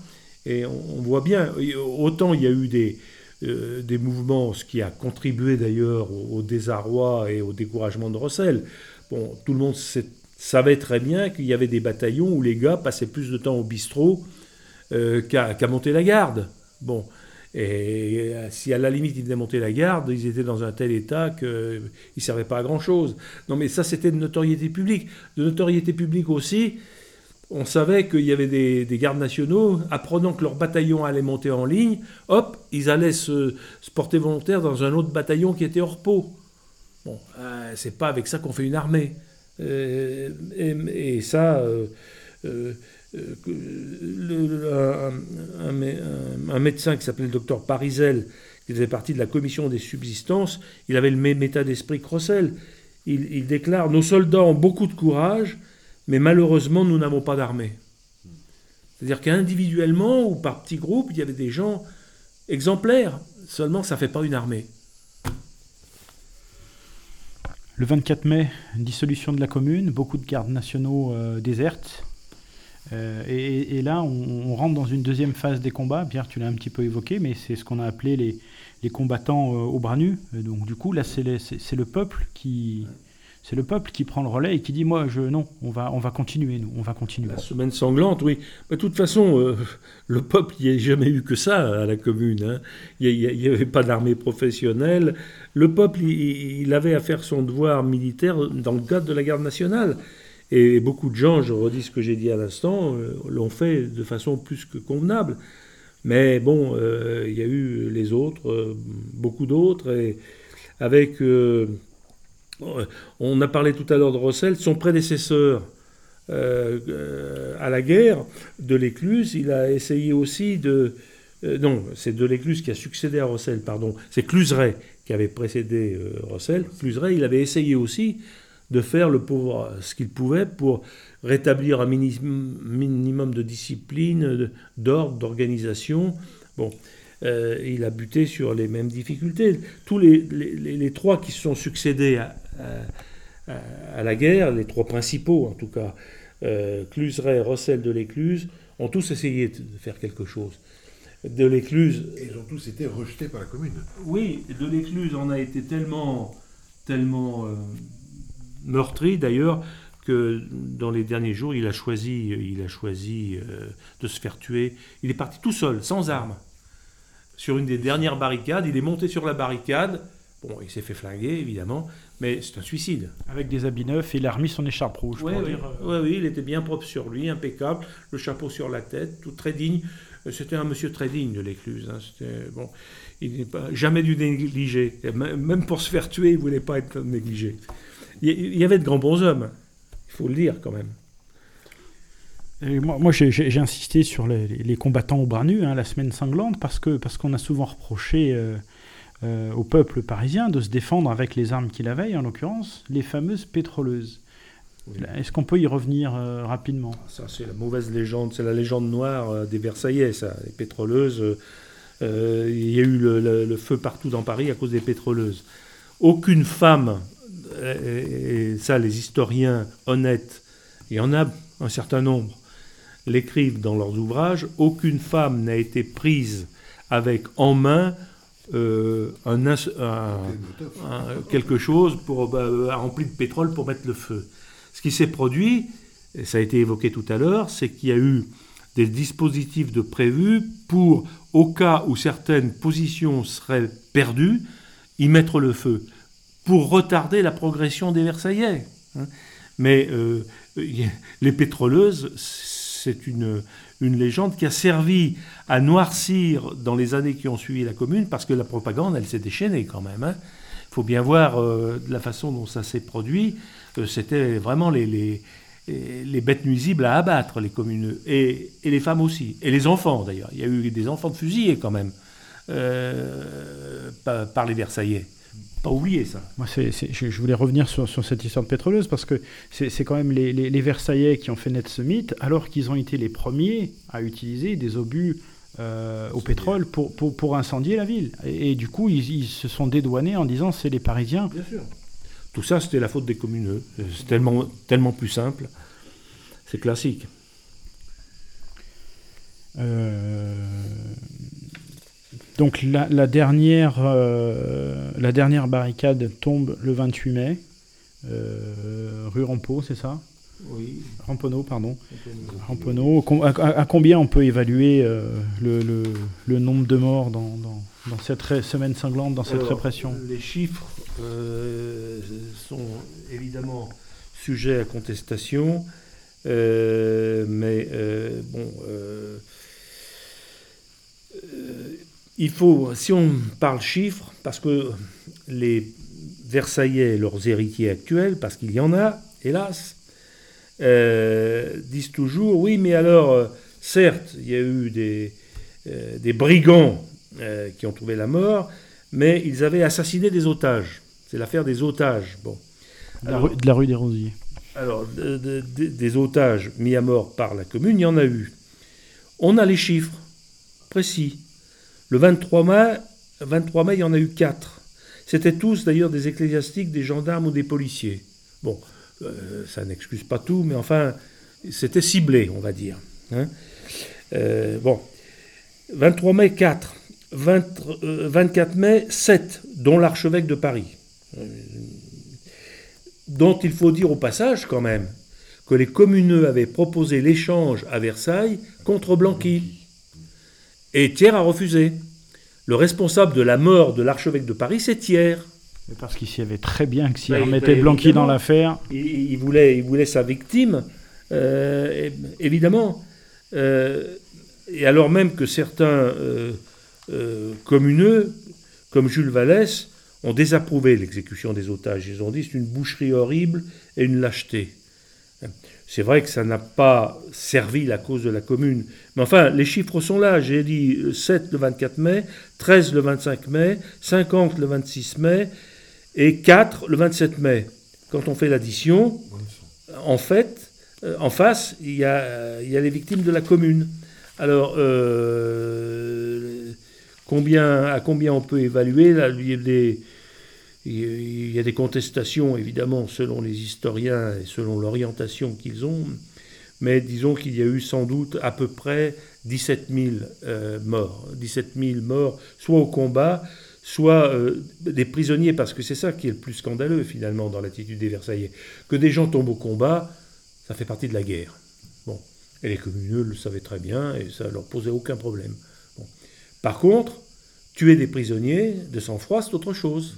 Et on, voit bien, autant il y a eu des, des mouvements, ce qui a contribué d'ailleurs au, désarroi et au découragement de Rossel. Bon, tout le monde savait très bien qu'il y avait des bataillons où les gars passaient plus de temps au bistrot qu'à monter la garde. Bon, et euh, si à la limite ils démontaient la garde, ils étaient dans un tel état qu'ils ne servaient pas à grand-chose. Non mais ça c'était de notoriété publique. De notoriété publique aussi, on savait qu'il y avait des, gardes nationaux, apprenant que leur bataillon allait monter en ligne, hop, ils allaient se, porter volontaires dans un autre bataillon qui était hors pot. Bon, euh, c'est pas avec ça qu'on fait une armée. Euh, et, ça, euh, un, médecin qui s'appelait le docteur Parisel, qui faisait partie de la commission des subsistances, il avait le même état d'esprit que Rossel. Il, déclare Nos soldats ont beaucoup de courage, mais malheureusement, nous n'avons pas d'armée. C'est-à-dire qu'individuellement ou par petits groupes, il y avait des gens exemplaires. Seulement, ça ne fait pas une armée. Le 24 mai, dissolution de la commune, beaucoup de gardes nationaux euh, désertes. Euh, et, là, on, rentre dans une deuxième phase des combats. Pierre, tu l'as un petit peu évoqué, mais c'est ce qu'on a appelé les, combattants euh, au bras nus. Euh, donc, du coup, là, c'est le peuple qui. Prend le relais et qui dit moi je non on va on va continuer nous on va continuer. La semaine sanglante oui. de toute façon le peuple il n'y a jamais eu que ça à la commune. Hein. Il n'y avait pas d'armée professionnelle. Le peuple il, avait à faire son devoir militaire dans le cadre de la garde nationale. Et beaucoup de gens, je redis ce que j'ai dit à l'instant, euh, l'ont fait de façon plus que convenable. Mais bon, euh, il y a eu les autres, euh, beaucoup d'autres, et avec... on a parlé tout à l'heure de Rossel, son prédécesseur à la guerre de l'Écluse, il a essayé aussi de... non, c'est de l'Écluse qui a succédé à Rossel, pardon. C'est Cluseret qui avait précédé Rossel. Cluseret, il avait essayé aussi de faire le pauvre, ce qu'il pouvait pour rétablir un minimum de discipline, d'ordre, d'organisation. Bon, euh, il a buté sur les mêmes difficultés. Tous les, les, trois qui se sont succédés à, à, la guerre, les trois principaux en tout cas, euh, Cluseret, Rossel de l'Écluse, ont tous essayé de faire quelque chose. De l'Écluse. Ils ont tous été rejetés par la commune. Oui, de l'Écluse, on a été tellement, tellement euh, meurtri d'ailleurs que dans les derniers jours, il a choisi, il a choisi euh, de se faire tuer. Il est parti tout seul, sans armes, sur une des dernières barricades. Il est monté sur la barricade. Bon, il s'est fait flinguer, évidemment, mais c'est un suicide. Avec des habits neufs, il a remis son écharpe rouge. Oui, oui, euh. oui, il était bien propre sur lui, impeccable, le chapeau sur la tête, tout très digne. Euh, c'était un monsieur très digne de l'écluse. Hein. bon, il n'est pas jamais dû négliger. Même pour se faire tuer, il ne voulait pas être négligé il y avait de grands bons hommes, il faut le dire quand même. moi, j'ai insisté sur les, combattants au bras nus, hein, la semaine sanglante, parce que parce qu'on a souvent reproché euh, euh, au peuple parisien de se défendre avec les armes qu'il avait, en l'occurrence les fameuses pétroleuses. Est-ce qu'on peut y revenir euh, rapidement? Ça, c'est la mauvaise légende, c'est la légende noire des Versaillais, ça. Les pétroleuses, il y a eu le, feu partout dans Paris à cause des pétroleuses. Aucune femme et ça les historiens honnêtes, il y en a un certain nombre, l'écrivent dans leurs ouvrages, aucune femme n'a été prise avec en main euh, quelque chose pour, bah, rempli de pétrole pour mettre le feu. Ce qui s'est produit, et ça a été évoqué tout à l'heure, c'est qu'il y a eu des dispositifs de prévus pour, au cas où certaines positions seraient perdues, y mettre le feu pour retarder la progression des Versaillais. Hein. Mais euh, les pétroleuses, c'est une, une légende qui a servi à noircir dans les années qui ont suivi la commune, parce que la propagande, elle s'est déchaînée quand même. Il hein. faut bien voir euh, la façon dont ça s'est produit. Euh, c'était vraiment les, les, les, bêtes nuisibles à abattre, les communes, et, et, les femmes aussi, et les enfants d'ailleurs. Il y a eu des enfants de fusillés quand même par, par les Versaillais pas oublier ça. Moi, je, voulais revenir sur, cette histoire de pétroleuse parce que c'est quand même les, Versaillais qui ont fait naître ce mythe, alors qu'ils ont été les premiers à utiliser des obus au pétrole pour, pour, pour, incendier la ville. Et, du coup, ils, se sont dédouanés en disant c'est les Parisiens. Bien sûr. Tout ça, c'était la faute des communeux. C'est tellement, tellement plus simple. C'est classique. Donc la, dernière, la dernière barricade tombe le 28 mai. Euh, rue Rampeau, c'est ça? Oui. Ramponneau, pardon. Ramponneau. À, combien on peut évaluer euh, le, nombre de morts dans, cette semaine sanglante, dans cette répression? Les chiffres euh, sont évidemment sujets à contestation, mais bon il faut, si on parle chiffres, parce que les Versaillais leurs héritiers actuels, parce qu'il y en a, hélas, euh, disent toujours oui, mais alors, euh, certes, il y a eu des, euh, des brigands qui ont trouvé la mort, mais ils avaient assassiné des otages. C'est l'affaire des otages. Bon. de la rue des Rosiers. Alors, des otages mis à mort par la commune, il y en a eu. On a les chiffres précis. Le 23 mai, 23 mai il y en a eu 4. C'était tous d'ailleurs des ecclésiastiques, des gendarmes ou des policiers. Bon, euh, ça n'excuse pas tout, mais enfin, c'était ciblé, on va dire. Hein. Euh, bon, 23 mai 4, 24 mai 7, dont l'archevêque de Paris, euh, dont il faut dire au passage quand même que les communeux avaient proposé l'échange à Versailles contre Blanqui. Et Thiers a refusé le responsable de la mort de l'archevêque de Paris, c'est Thiers. Parce qu'il savait très bien que s'il bah, remettait bah, Blanqui dans l'affaire. Il, voulait, il voulait sa victime, euh, évidemment. Euh, et alors même que certains euh, communeux, comme Jules Vallès, ont désapprouvé l'exécution des otages. Ils ont dit c'est une boucherie horrible et une lâcheté. C'est vrai que ça n'a pas servi la cause de la commune. Mais enfin, les chiffres sont là. J'ai dit 7 le 24 mai, 13 le 25 mai, 50 le 26 mai et 4 le 27 mai. Quand on fait l'addition, en fait, euh, en face, il y, a, il y, a, les victimes de la commune. Alors, euh, combien, à combien on peut évaluer là, il y a des, il y a des contestations, évidemment, selon les historiens et selon l'orientation qu'ils ont, mais disons qu'il y a eu sans doute à peu près 17 000 euh, morts. 17 000 morts, soit au combat, soit euh, des prisonniers, parce que c'est ça qui est le plus scandaleux, finalement, dans l'attitude des Versaillais. Que des gens tombent au combat, ça fait partie de la guerre. Bon. Et les communeux le savaient très bien, et ça leur posait aucun problème. Par contre, tuer des prisonniers de sang-froid, c'est autre chose.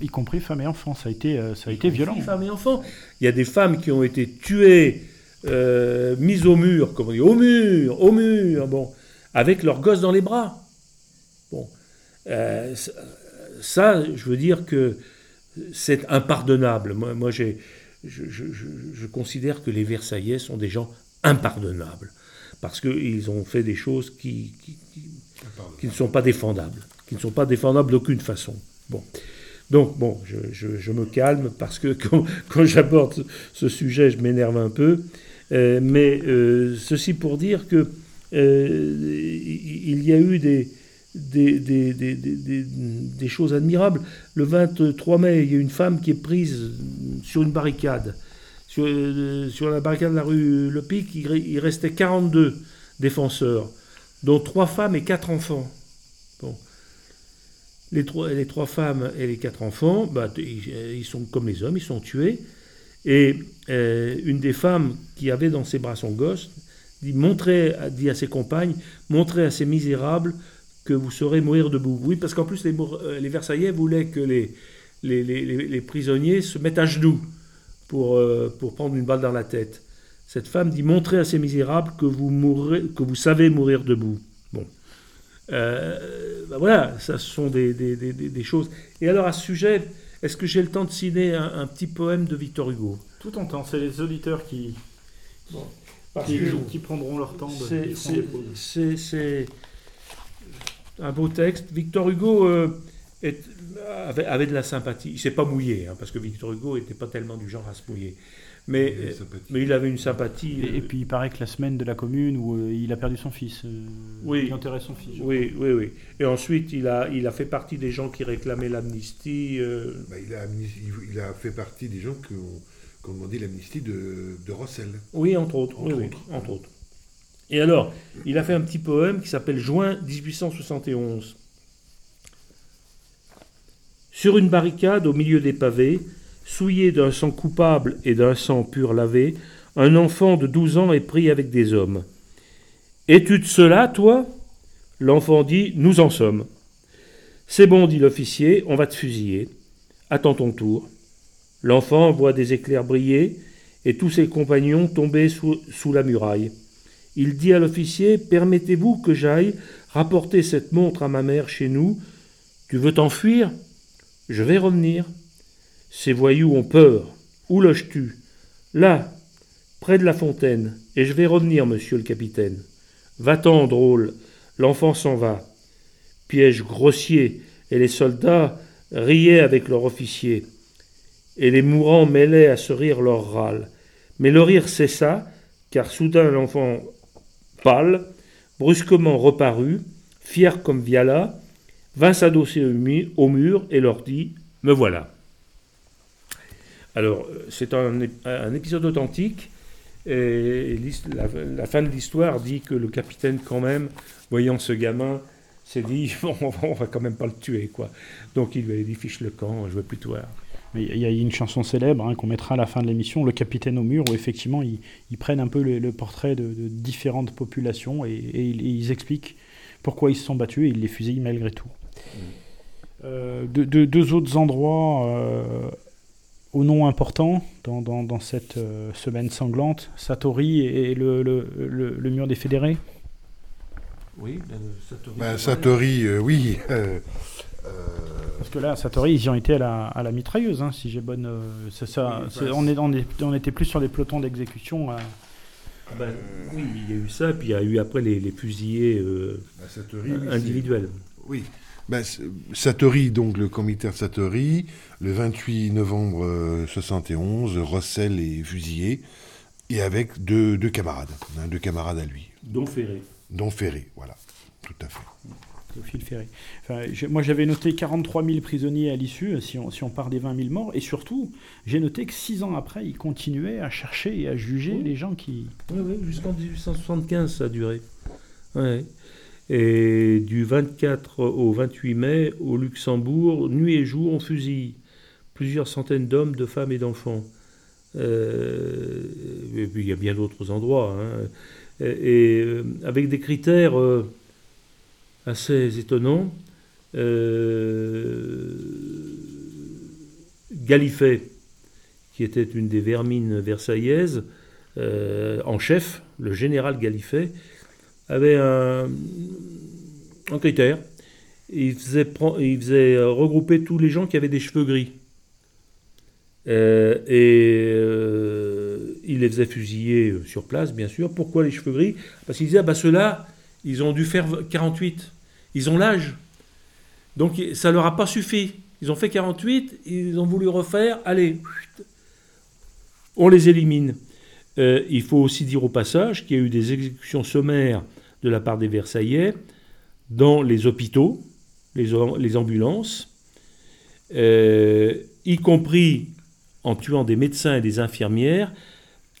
Y compris femmes et enfants, ça a été, euh, ça a été violent. Femmes et enfants. Il y a des femmes qui ont été tuées, euh, mises au mur, comme on dit, au mur, au mur, bon, avec leurs gosses dans les bras. Bon, euh, ça, je veux dire que c'est impardonnable. Moi, moi j'ai, je, je, je, considère que les Versaillais sont des gens impardonnables parce qu'ils ont fait des choses qui, qui, qui, ne sont pas défendables, qui ne sont pas défendables d'aucune façon. Bon. Donc, bon, je, me calme parce que quand, j'aborde ce sujet, je m'énerve un peu. Euh, mais euh, ceci pour dire que euh, il y a eu des, choses admirables. Le 23 mai, il y a une femme qui est prise sur une barricade. Sur, sur la barricade de la rue Le Pic, il, il restait 42 défenseurs, dont trois femmes et quatre enfants. Les trois, femmes et les quatre enfants, bah, ils, sont comme les hommes, ils sont tués. Et euh, une des femmes qui avait dans ses bras son gosse dit, à ses compagnes, montrez à ces misérables que vous saurez mourir debout. Oui, parce qu'en plus, les, euh, Versaillais voulaient que les, prisonniers se mettent à genoux pour, euh, prendre une balle dans la tête. Cette femme dit, montrez à ces misérables que vous, que vous savez mourir debout. Bon. Euh, ben voilà, ça sont des, des, des, des, choses. Et alors à ce sujet, est-ce que j'ai le temps de citer un, petit poème de Victor Hugo? Tout en temps, c'est les auditeurs qui, qui, qui, prendront leur temps de C'est un beau texte. Victor Hugo euh, avait, avait, de la sympathie. Il s'est pas mouillé, hein, parce que Victor Hugo n'était pas tellement du genre à se mouiller. Mais, Il avait sympathie. mais il avait une sympathie. Et, et puis il paraît que la semaine de la commune où euh, il a perdu son fils, euh, Oui. il enterrait son fils. Oui, oui, oui. Et ensuite, il a, il a fait partie des gens qui réclamaient l'amnistie. euh, Bah, il, a, il- fait partie des gens qui ont, qui ont demandé l'amnistie de, de Rossel. Oui, entre autres. oui, Entre oui, autres. entre autres. Et alors, il a fait un petit poème qui s'appelle Juin 1871. Sur une barricade au milieu des pavés, souillé d'un sang coupable et d'un sang pur lavé, un enfant de 12 ans est pris avec des hommes. Es-tu de cela, toi? L'enfant dit Nous en sommes. C'est bon, dit l'officier, on va te fusiller. Attends ton tour. L'enfant voit des éclairs briller et tous ses compagnons tomber sous, sous la muraille. Il dit à l'officier Permettez-vous que j'aille rapporter cette montre à ma mère chez nous? Tu veux t'enfuir? Je vais revenir. Ces voyous ont peur. Où loges-tu? Là, près de la fontaine, et je vais revenir, monsieur le capitaine. Va-t'en, drôle. L'enfant s'en va. Piège grossier, et les soldats riaient avec leur officier. Et les mourants mêlaient à ce rire leur râle. Mais le rire cessa, car soudain l'enfant pâle, brusquement reparut, fier comme Viala, vint s'adosser au mur et leur dit Me voilà. Alors, euh, c'est un, ép- un épisode authentique. Et la, la fin de l'histoire dit que le capitaine, quand même, voyant ce gamin, s'est dit on va, on va quand même pas le tuer, quoi. Donc il lui a dit fiche le camp, je veux plus te voir. Mais il y a une chanson célèbre hein, qu'on mettra à la fin de l'émission, Le Capitaine au mur, où effectivement ils, ils prennent un peu le, le portrait de, de différentes populations et, et ils, et ils expliquent pourquoi ils se sont battus et ils les fusillent malgré tout. Euh, deux, deux- deux autres endroits euh, au nom important dans, dans- dans cette euh, semaine sanglante, Satori et le, le- le- le mur des fédérés? Oui, Satori. Bah, Satori, euh, oui. euh, euh, Parce que là, Satori, ils y ont été à la, à la mitrailleuse, hein, si j'ai bonne. euh, c'est ça, Oui, c'est- bah, on, est, on, est- on était plus sur des pelotons d'exécution. euh, Ben, oui, il y a eu ça, puis il y a eu après les, les fusillés Satori, individuels. Oui. Ben, c- Satori, donc le commissaire Satori, le 28 novembre euh, 71, Rossel est fusillé, et avec deux, deux camarades, hein, deux camarades à lui, dont Ferré. dont Ferré, voilà, tout à fait. Théophile Ferré. Enfin, moi, j'avais noté 43 000 prisonniers à l'issue, si on, si on part des 20 000 morts. Et surtout, j'ai noté que six ans après, ils continuaient à chercher et à juger Oui. les gens qui. Oui, oui, jusqu'en 1875 ça a duré. Ouais. Et du 24 au 28 mai, au Luxembourg, nuit et jour, on fusille plusieurs centaines d'hommes, de femmes et d'enfants. Euh, et puis il y a bien d'autres endroits. hein. Et, euh, avec des critères euh, assez étonnants. Euh, Galifet, qui était une des vermines versaillaises, en chef, le général Galifet, avait un, critère. Il faisait, euh, regrouper tous les gens qui avaient des cheveux gris. Euh, et euh, il les faisait fusiller euh, sur place, bien sûr. Pourquoi les cheveux gris? Parce qu'il disait, ah bah ceux-là, ils ont dû faire 48. Ils ont l'âge. Donc ça leur a pas suffi. Ils ont fait 48, ils ont voulu refaire, allez, on les élimine. Il faut aussi dire au passage qu'il y a eu des exécutions sommaires de la part des Versaillais dans les hôpitaux, les, am- les ambulances, euh, y compris en tuant des médecins et des infirmières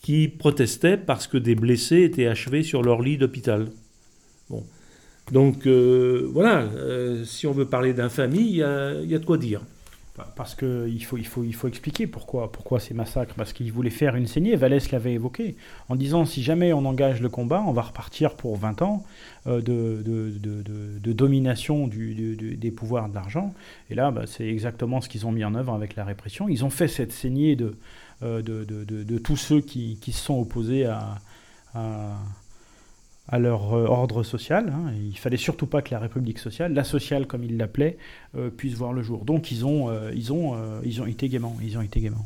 qui protestaient parce que des blessés étaient achevés sur leur lit d'hôpital. Donc euh, voilà, euh, si on veut parler d'infamie, il y a de quoi dire. Parce qu'il faut, il faut, il faut expliquer pourquoi, pourquoi ces massacres. Parce qu'ils voulaient faire une saignée. Vallès l'avait évoqué. En disant si jamais on engage le combat, on va repartir pour 20 ans euh, de, de, de- domination du- des pouvoirs de l'argent. Et là, bah, c'est exactement ce qu'ils ont mis en œuvre avec la répression. Ils ont fait cette saignée de, euh, de, tous ceux qui, qui se sont opposés à, à leur euh, ordre social. hein. Il fallait surtout pas que la République sociale, la sociale comme ils l'appelaient, euh, puisse voir le jour. Donc ils ont, euh, ils ont, euh, ils ont été gaiement. Ils ont été gaiement.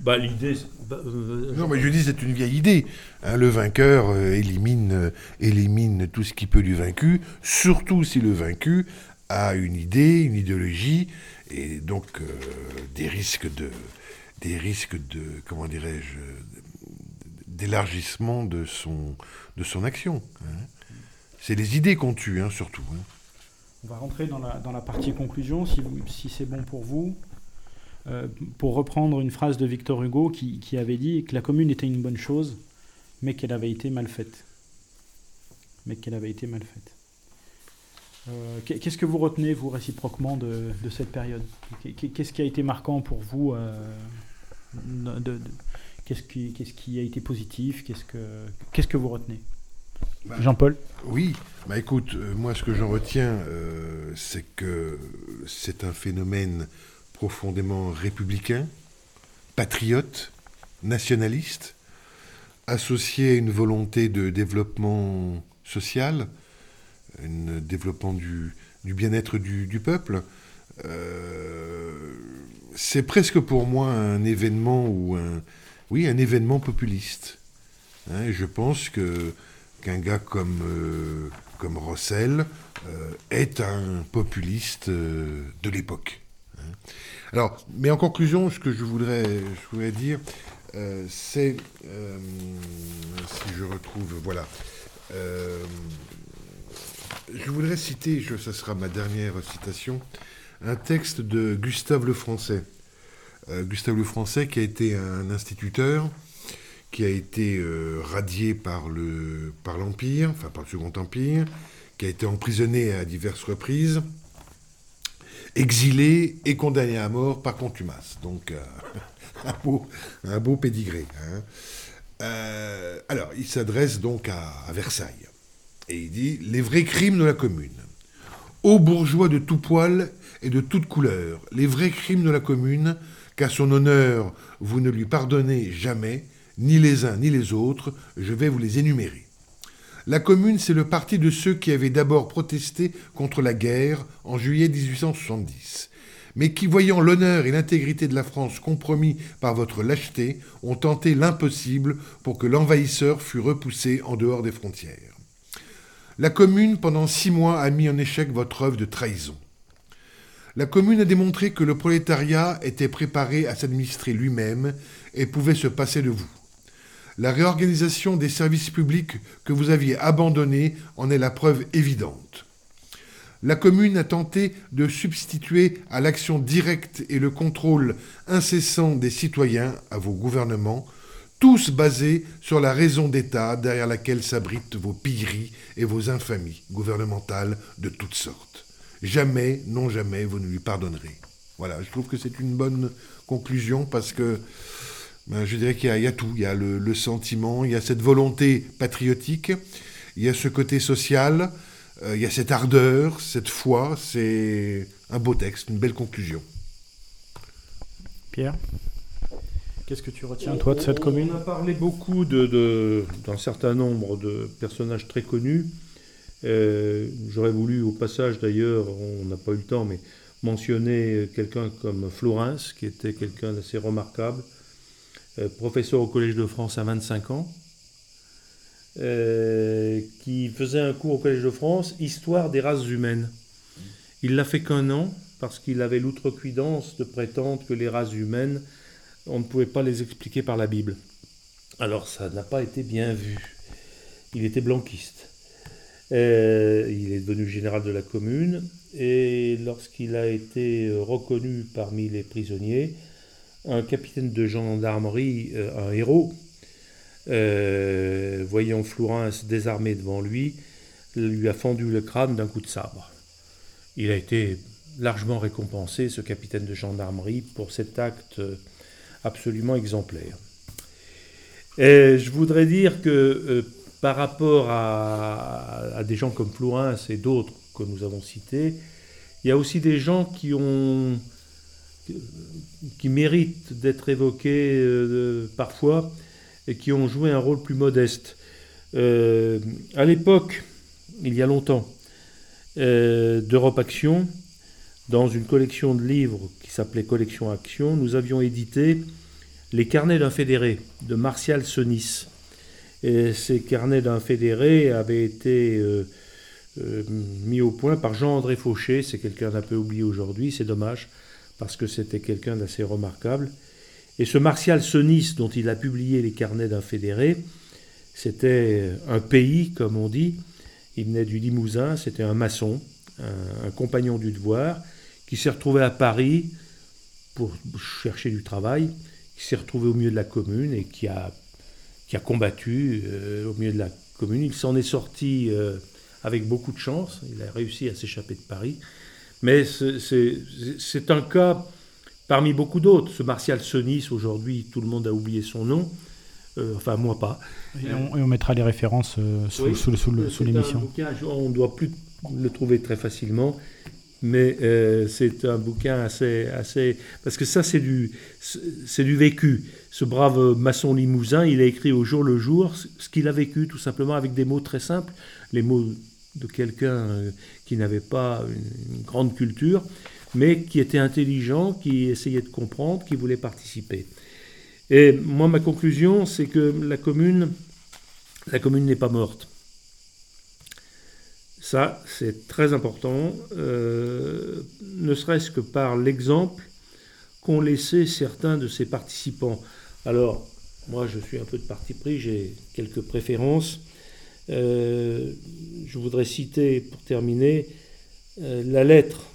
Bah, L'idée, c'est- bah, euh, Non, mais je dis, c'est une vieille idée. hein. le vainqueur euh, élimine, euh, élimine tout ce qui peut du vaincu, surtout si le vaincu a une idée, une idéologie, et donc euh, des risques de des risques de, comment dirais-je, d'élargissement de son, action. Hein. C'est les idées qu'on tue, hein, surtout. Hein. On va rentrer dans la, partie conclusion, si, c'est bon pour vous. Euh, pour reprendre une phrase de Victor Hugo qui, avait dit que la commune était une bonne chose, mais qu'elle avait été mal faite. Mais qu'elle avait été mal faite. Euh, qu'est-ce que vous retenez, vous, réciproquement, de, cette période? Qu'est-ce qui a été marquant pour vous euh, Qu'est-ce qui, qui, a été positif? Qu'est-ce que, qu'est-ce que vous retenez? Bah, Jean-Paul? Oui, bah écoute, euh, moi ce que j'en retiens, euh, c'est que c'est un phénomène profondément républicain, patriote, nationaliste, associé à une volonté de développement social, un développement du, du bien-être du, du, peuple. Euh, c'est presque pour moi un événement ou un, oui, un événement populiste. Hein, je pense que qu'un gars comme, euh, Rossel euh, est un populiste euh, de l'époque. Hein. Alors, mais en conclusion, ce que je voudrais, dire, c'est, si je retrouve, voilà, je voudrais citer, je, ce sera ma dernière citation, un texte de Gustave Lefrançais. Gustave Lefrançais qui a été un instituteur, qui a été euh, radié par le l'Empire, enfin par le Second Empire, qui a été emprisonné à diverses reprises, exilé et condamné à mort par contumace. Donc euh, un, beau, un beau pédigré. Hein. Euh, alors, il s'adresse donc à, à, Versailles et il dit les vrais crimes de la Commune. Ô bourgeois de tout poil et de toute couleur, les vrais crimes de la Commune, qu'à son honneur vous ne lui pardonnez jamais, ni les uns ni les autres, je vais vous les énumérer. La Commune, c'est le parti de ceux qui avaient d'abord protesté contre la guerre en juillet 1870, mais qui, voyant l'honneur et l'intégrité de la France compromis par votre lâcheté, ont tenté l'impossible pour que l'envahisseur fût repoussé en dehors des frontières. La Commune, pendant six mois, a mis en échec votre œuvre de trahison. La Commune a démontré que le prolétariat était préparé à s'administrer lui-même et pouvait se passer de vous. La réorganisation des services publics que vous aviez abandonnés en est la preuve évidente. La commune a tenté de substituer à l'action directe et le contrôle incessant des citoyens à vos gouvernements, tous basés sur la raison d'État derrière laquelle s'abritent vos pilleries et vos infamies gouvernementales de toutes sortes. Jamais, non jamais, vous ne lui pardonnerez. Voilà, je trouve que c'est une bonne conclusion parce que ben, je dirais qu'il y, a tout. Il y a le, sentiment, il y a cette volonté patriotique, il y a ce côté social, euh, il y a cette ardeur, cette foi. C'est un beau texte, une belle conclusion. Pierre? Qu'est-ce que tu retiens, toi, de cette commune? On a parlé beaucoup d'un certain nombre de personnages très connus. Euh, j'aurais voulu, au passage d'ailleurs, on n'a pas eu le temps, mais mentionner quelqu'un comme Florence, qui était quelqu'un d'assez remarquable, euh, professeur au Collège de France à 25 ans, euh, qui faisait un cours au Collège de France, Histoire des races humaines. Il l'a fait qu'un an, parce qu'il avait l'outrecuidance de prétendre que les races humaines, on ne pouvait pas les expliquer par la Bible. Alors ça n'a pas été bien vu. Il était blanquiste. Euh, il est devenu général de la commune et lorsqu'il a été reconnu parmi les prisonniers, un capitaine de gendarmerie, euh, un héros, euh, voyant Florence désarmé devant lui, lui a fendu le crâne d'un coup de sabre. Il a été largement récompensé, ce capitaine de gendarmerie, pour cet acte absolument exemplaire. Je voudrais dire que euh, par rapport à, des gens comme Florence et d'autres que nous avons cités, il y a aussi des gens qui méritent d'être évoqués euh, parfois et qui ont joué un rôle plus modeste. Euh, à l'époque, il y a longtemps, euh, d'Europe Action, dans une collection de livres qui s'appelait Collection Action, nous avions édité Les carnets d'un fédéré de Martial Sonis. Et ces carnets d'un fédéré avaient été mis au point par Jean-André Fauché, c'est quelqu'un d'un peu oublié aujourd'hui, c'est dommage parce que c'était quelqu'un d'assez remarquable. Et ce Martial Sonis, dont il a publié les carnets d'un fédéré, c'était un pays, comme on dit. Il venait du Limousin, c'était un maçon, un, compagnon du devoir, qui s'est retrouvé à Paris pour chercher du travail, qui s'est retrouvé au milieu de la commune et qui a, qui a combattu euh, au milieu de la commune. Il s'en est sorti euh, avec beaucoup de chance, il a réussi à s'échapper de Paris. Mais c'est un cas parmi beaucoup d'autres. Ce Martial Sonis, aujourd'hui, tout le monde a oublié son nom. Euh, enfin, moi pas. Et on, mettra les références euh, sous, sous, l'émission. On ne doit plus le trouver très facilement, mais euh, c'est un bouquin assez, assez... Parce que ça, c'est du, c'est du vécu. Ce brave maçon limousin, il a écrit au jour le jour ce qu'il a vécu, tout simplement, avec des mots très simples, les mots de quelqu'un qui n'avait pas une grande culture, mais qui était intelligent, qui essayait de comprendre, qui voulait participer. Et moi, ma conclusion, c'est que la commune, la commune n'est pas morte. Ça, c'est très important, euh, ne serait-ce que par l'exemple qu'ont laissé certains de ses participants. Alors, moi, je suis un peu de parti pris, j'ai quelques préférences. Euh, je voudrais citer, pour terminer, euh, la lettre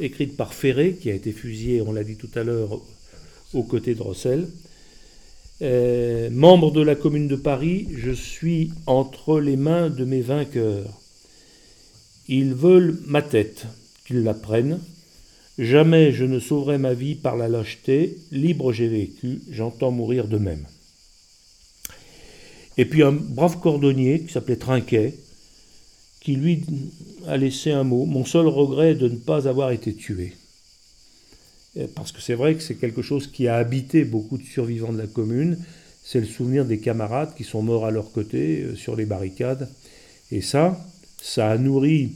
écrite par Ferré, qui a été fusillé, on l'a dit tout à l'heure, aux côtés de Rossel. Euh, membre de la Commune de Paris, je suis entre les mains de mes vainqueurs. Ils veulent ma tête, qu'ils la prennent. Jamais je ne sauverai ma vie par la lâcheté. Libre j'ai vécu, j'entends mourir de même. Et puis un brave cordonnier qui s'appelait Trinquet, qui lui a laissé un mot. Mon seul regret est de ne pas avoir été tué. Parce que c'est vrai que c'est quelque chose qui a habité beaucoup de survivants de la commune. C'est le souvenir des camarades qui sont morts à leur côté euh, sur les barricades. Et ça, ça a nourri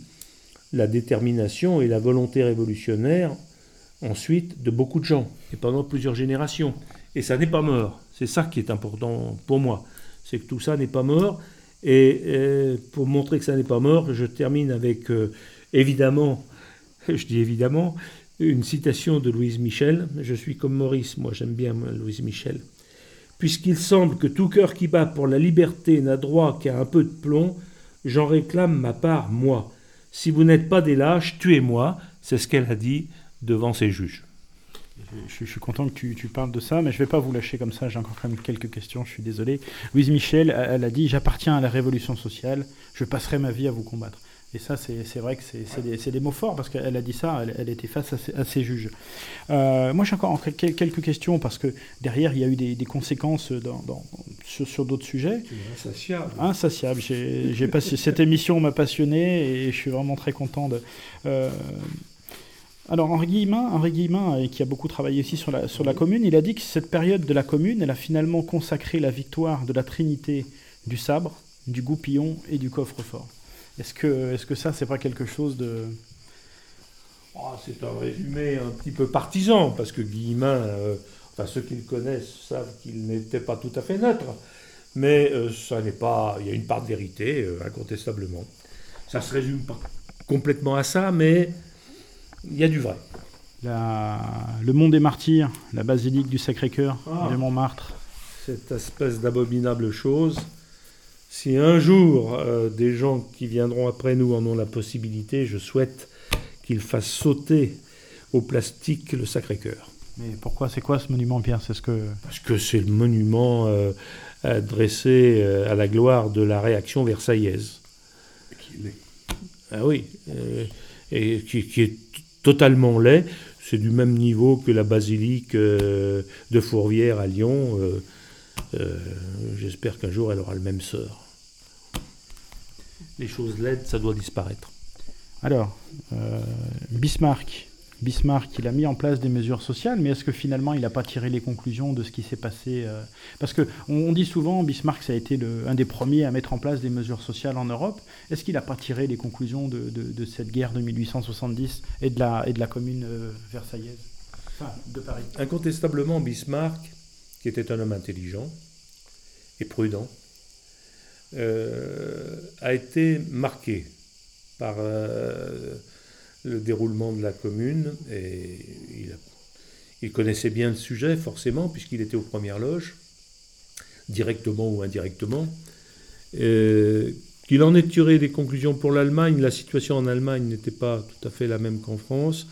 la détermination et la volonté révolutionnaire ensuite de beaucoup de gens, et pendant plusieurs générations. Et ça n'est pas mort. C'est ça qui est important pour moi. C'est que tout ça n'est pas mort. Et euh, pour montrer que ça n'est pas mort, je termine avec, euh, évidemment, je dis évidemment, une citation de Louise Michel. Je suis comme Maurice, moi j'aime bien Louise Michel. Puisqu'il semble que tout cœur qui bat pour la liberté n'a droit qu'à un peu de plomb, j'en réclame ma part, moi. Si vous n'êtes pas des lâches, tuez-moi, c'est ce qu'elle a dit devant ses juges. Je, suis content que tu, parles de ça, mais je ne vais pas vous lâcher comme ça, j'ai encore quand même quelques questions, je suis désolé. Louise Michel, elle a dit J'appartiens à la révolution sociale, je passerai ma vie à vous combattre. Et ça, c'est vrai que c'est des, mots forts parce qu'elle a dit ça, elle, était face à ses, juges. Euh, moi, j'ai encore quelques questions parce que derrière, il y a eu des, conséquences dans, sur, d'autres sujets. Insatiable. Insatiable. J'ai passé cette émission m'a passionné et je suis vraiment très content de. Euh, alors Henri Guillemin, Henri Guillemin, euh, qui a beaucoup travaillé ici sur la, sur la commune, il a dit que cette période de la commune, elle a finalement consacré la victoire de la Trinité du sabre, du goupillon et du coffre-fort. Est-ce que, est -ce que ça, c'est pas quelque chose de... Oh, c'est un résumé un petit peu partisan, parce que Guillemin, euh, enfin ceux qui le connaissent savent qu'il n'était pas tout à fait neutre, mais euh, ça n'est pas, il y a une part de vérité, euh, incontestablement. Ça se résume pas complètement à ça, mais il y a du vrai. le Mont des Martyrs, la basilique du Sacré-Cœur ah. de Montmartre. Cette espèce d'abominable chose si un jour euh, des gens qui viendront après nous en ont la possibilité, je souhaite qu'ils fassent sauter au plastique le Sacré-Cœur. Mais pourquoi C'est quoi ce monument, Pierre? C'est ce que parce que c'est le monument euh, dressé euh, à la gloire de la réaction versaillaise. Qui est Ah oui, et qui, est totalement laid. C'est du même niveau que la basilique de Fourvière à Lyon. Euh, j'espère qu'un jour elle aura le même sort. Les choses laides, ça doit disparaître. Alors, euh, Bismarck. Bismarck, il a mis en place des mesures sociales, mais est-ce que finalement il n'a pas tiré les conclusions de ce qui s'est passé euh, Parce que on, dit souvent, Bismarck, ça a été le, un des premiers à mettre en place des mesures sociales en Europe. Est-ce qu'il n'a pas tiré les conclusions de, de, cette guerre de 1870 et de la, et de la commune versaillaise? Enfin, de Paris Incontestablement, Bismarck qui était un homme intelligent et prudent, euh, a été marqué par euh, le déroulement de la commune et Il connaissait bien le sujet, forcément, puisqu'il était aux premières loges, directement ou indirectement. Euh, qu'il en ait tiré des conclusions pour l'Allemagne, la situation en Allemagne n'était pas tout à fait la même qu'en France,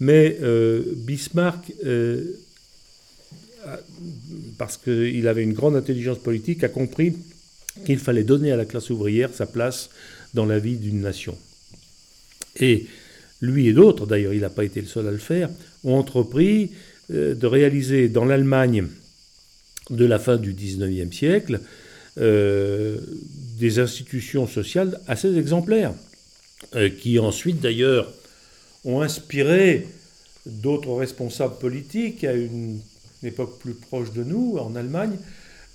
mais Bismarck, parce qu'il avait une grande intelligence politique, a compris qu'il fallait donner à la classe ouvrière sa place dans la vie d'une nation. Et lui et d'autres, d'ailleurs il n'a pas été le seul à le faire, ont entrepris euh, de réaliser dans l'Allemagne de la fin du XIXe siècle euh, des institutions sociales assez exemplaires, euh, qui ensuite d'ailleurs ont inspiré d'autres responsables politiques à une époque plus proche de nous, en Allemagne.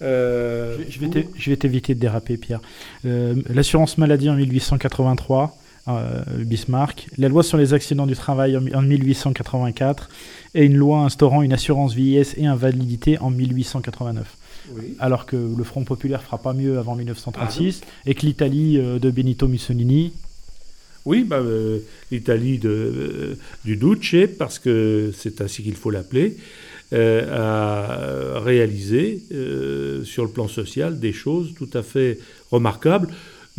je vais t'éviter de déraper, Pierre. L'assurance maladie en 1883, euh, Bismarck, la loi sur les accidents du travail en, 1884 et une loi instaurant une assurance vieillesse et invalidité en 1889. Alors que le Front populaire fera pas mieux avant 1936 ah et que l'Italie euh, de Benito Mussolini. Oui, bah, euh, l'Italie du Duce, parce que c'est ainsi qu'il faut l'appeler, a réalisé sur le plan social des choses tout à fait remarquables.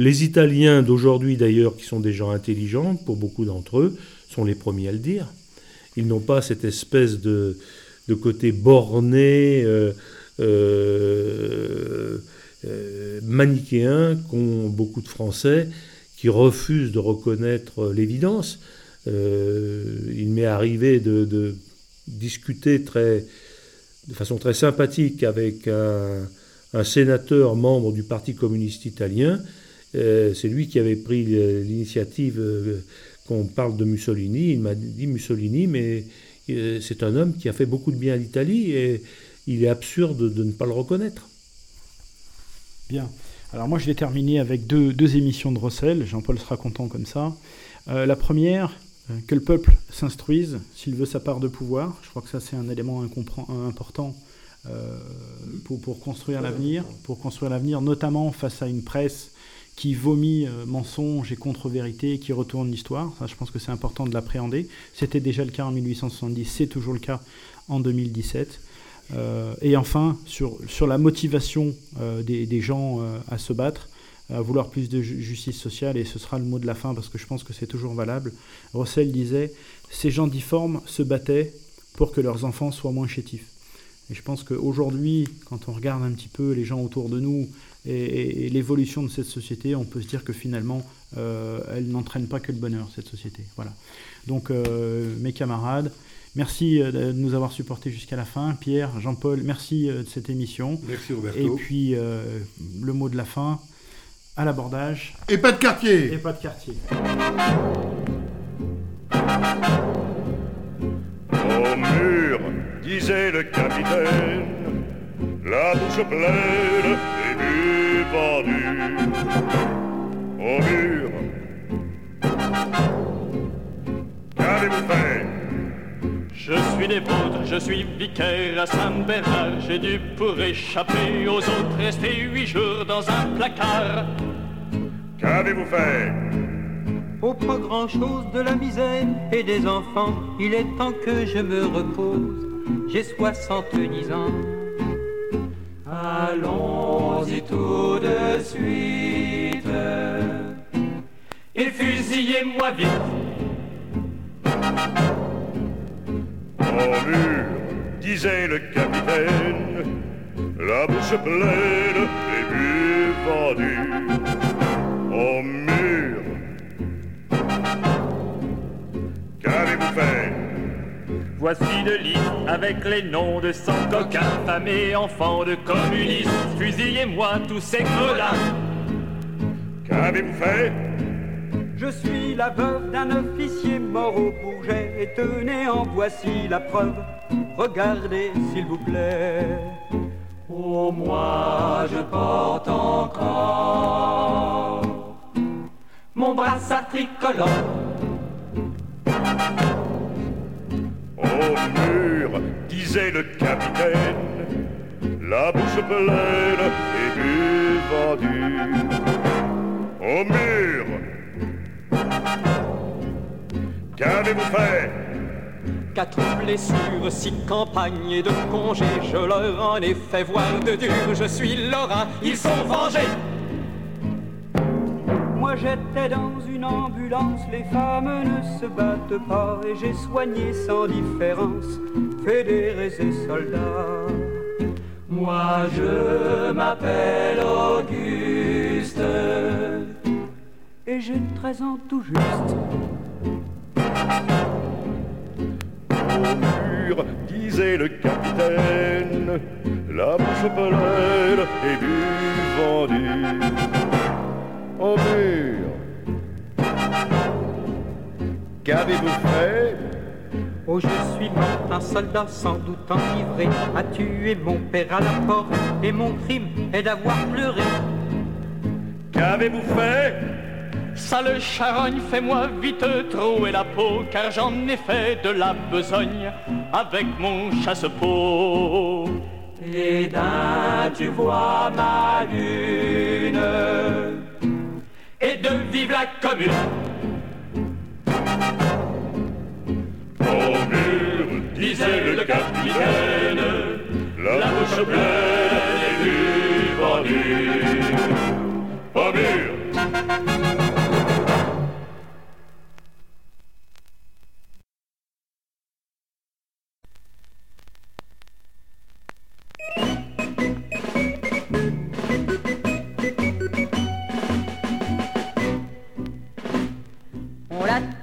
Les Italiens d'aujourd'hui, d'ailleurs, qui sont des gens intelligents, pour beaucoup d'entre eux, sont les premiers à le dire. Ils n'ont pas cette espèce de, côté borné, euh, euh, euh, manichéen qu'ont beaucoup de Français qui refusent de reconnaître l'évidence. il m'est arrivé de, discuter très, de façon très sympathique avec un sénateur membre du Parti communiste italien euh, c'est lui qui avait pris l'initiative euh, qu'on parle de Mussolini. Il m'a dit Mussolini, mais euh, c'est un homme qui a fait beaucoup de bien à l'Italie et il est absurde de ne pas le reconnaître. Bien. Alors moi je vais terminer avec deux émissions de Rossel. Jean-Paul sera content comme ça. la première, que le peuple s'instruise s'il veut sa part de pouvoir. Je crois que ça c'est un élément important pour, pour, construire l'avenir, pour construire l'avenir, notamment face à une presse qui vomit euh, mensonges et contre-vérités, qui retourne l'histoire. Je pense que c'est important de l'appréhender. C'était déjà le cas en 1870, c'est toujours le cas en 2017. Euh, et enfin, sur, la motivation euh, des, gens à se battre, vouloir plus de justice sociale, et ce sera le mot de la fin parce que je pense que c'est toujours valable. Russell disait Ces gens difformes se battaient pour que leurs enfants soient moins chétifs. Et je pense qu'aujourd'hui, quand on regarde un petit peu les gens autour de nous, et, l'évolution de cette société, on peut se dire que finalement, euh, elle n'entraîne pas que le bonheur, cette société. Voilà. Donc, euh, mes camarades, merci euh, de nous avoir supportés jusqu'à la fin. Pierre, Jean-Paul, merci de cette émission. Merci Roberto. Et puis, le mot de la fin, à l'abordage. Et pas de quartier Et pas de quartier. Au mur, disait le capitaine la bouche pleine et buts pendus au mur. Qu'avez-vous fait? Je suis des vôtres, je suis vicaire à Saint-Bernard. J'ai dû pour échapper aux autres rester huit jours dans un placard. Qu'avez-vous fait? Oh, pas grand-chose de la misère et des enfants. Il est temps que je me repose. J'ai soixante-dix ans. Allons-y tout de suite. Et fusillez-moi vite. Au mur, disait le capitaine, la bouche pleine et but vendus. Au mur, qu'avez-vous fait? Voici de liste avec les noms de cent coquins, femmes et enfants de communistes. Fusillez-moi tous ces gros-là. Qu'avez-vous fait? Je suis la veuve d'un officier mort au Bourget et tenez en voici la preuve. Regardez s'il vous plaît. Oh moi je porte encore mon brassard tricolore. Au mur, disait le capitaine, la bouche pleine et but vendu. Au mur, qu'avez-vous fait quatre blessures, six campagnes et de congés. Je leur en ai fait voir de dur. Je suis Laurent, ils sont vengés. Moi j'étais dans une ambulance, les femmes ne se battent pas et j'ai soigné sans différence fédérés et soldats. Moi je m'appelle Auguste et j'ai 13 ans tout juste. Au mur, disait le capitaine, la bouche pleine et du vendu. Au mur, qu'avez-vous fait? Oh, je suis mort, un soldat sans doute enivré a tué mon père à la porte et mon crime est d'avoir pleuré. Qu'avez-vous fait? Sale charogne, fais-moi vite trouer la peau, car j'en ai fait de la besogne avec mon chasse-peau. Et d'un, tu vois ma lune Et de vive la commune. Au mur, disait le capitaine, la bouche pleine et du vendu. Au mur,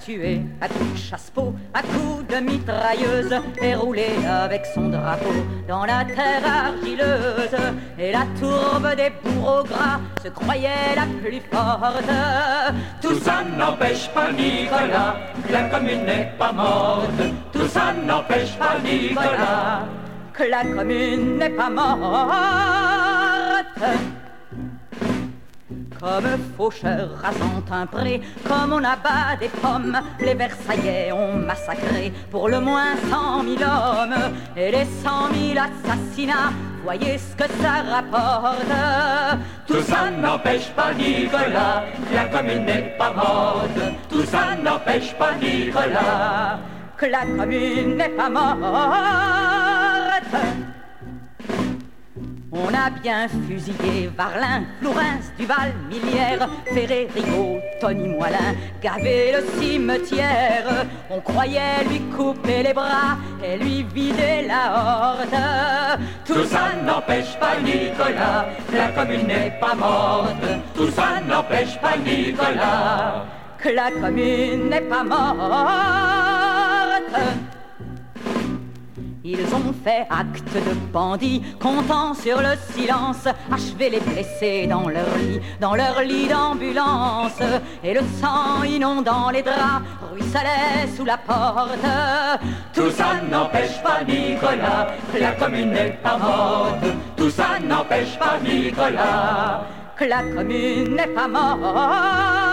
Tué à coups de chasse-peau, à coups de mitrailleuse, et roulé avec son drapeau dans la terre argileuse. Et la tourbe des bourreaux gras se croyait la plus forte. Tout ça n'empêche pas Nicolas que la commune n'est pas morte. Tout ça n'empêche pas Nicolas. que la commune n'est pas morte. Comme faucheur rasant un pré, comme on abat des pommes, les Versaillais ont massacré pour le moins cent mille hommes. Et les cent mille assassinats, voyez ce que ça rapporte. Tout ça n'empêche pas Nicolas que la commune n'est pas morte. Tout ça n'empêche pas Nicolas. que la commune n'est pas morte. On a bien fusillé Varlin, Flourens, Duval, Millière, Ferré, Rigaud, Tony Moilin, gavé le cimetière. On croyait lui couper les bras et lui vider la horde. Tout ça n'empêche pas Nicolas que la commune n'est pas morte. Tout ça n'empêche pas Nicolas. que la commune n'est pas morte. Ils ont fait acte de bandits, comptant sur le silence, achevé les blessés dans leur lit, dans leur lit d'ambulance, et le sang inondant les draps ruisselait sous la porte. Tout ça n'empêche pas Nicolas que la commune n'est pas morte. Tout ça n'empêche pas Nicolas. que la commune n'est pas morte.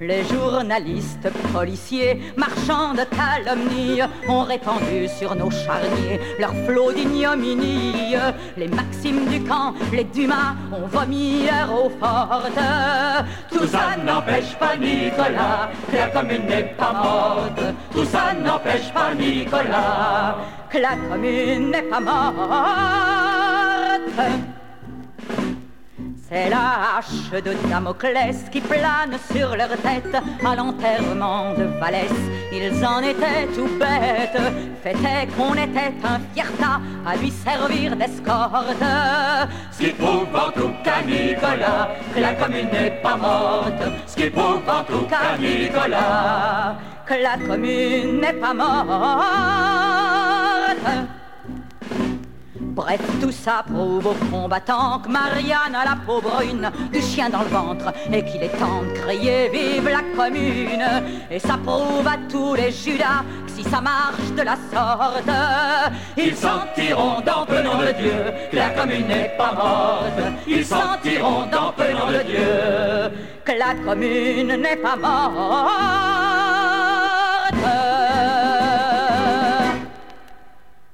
Les journalistes, policiers, marchands de calomnie ont répandu sur nos charniers leur flot d'ignominie. Les maximes du camp, les Dumas ont vomi leur eau forte. Tout ça n'empêche pas Nicolas que la commune n'est pas morte. Tout ça n'empêche pas Nicolas. que la commune n'est pas morte. C'est la hache de Damoclès qui plane sur leur tête à l'enterrement de Valès. Ils en étaient tout bêtes, fait qu'on était un fiertat à lui servir d'escorte. Ce qui prouve en tout cas Nicolas que la commune n'est pas morte. Ce qui prouve en tout cas Nicolas. que la commune n'est pas morte. Bref, tout ça prouve aux combattants que Marianne a la peau brune, du chien dans le ventre, et qu'il est temps de crier vive la commune. Et ça prouve à tous les Judas que si ça marche de la sorte, Ils sentiront dans peu nom de Dieu que la commune n'est pas morte. Ils sentiront dans peu nom de Dieu. que la commune n'est pas morte.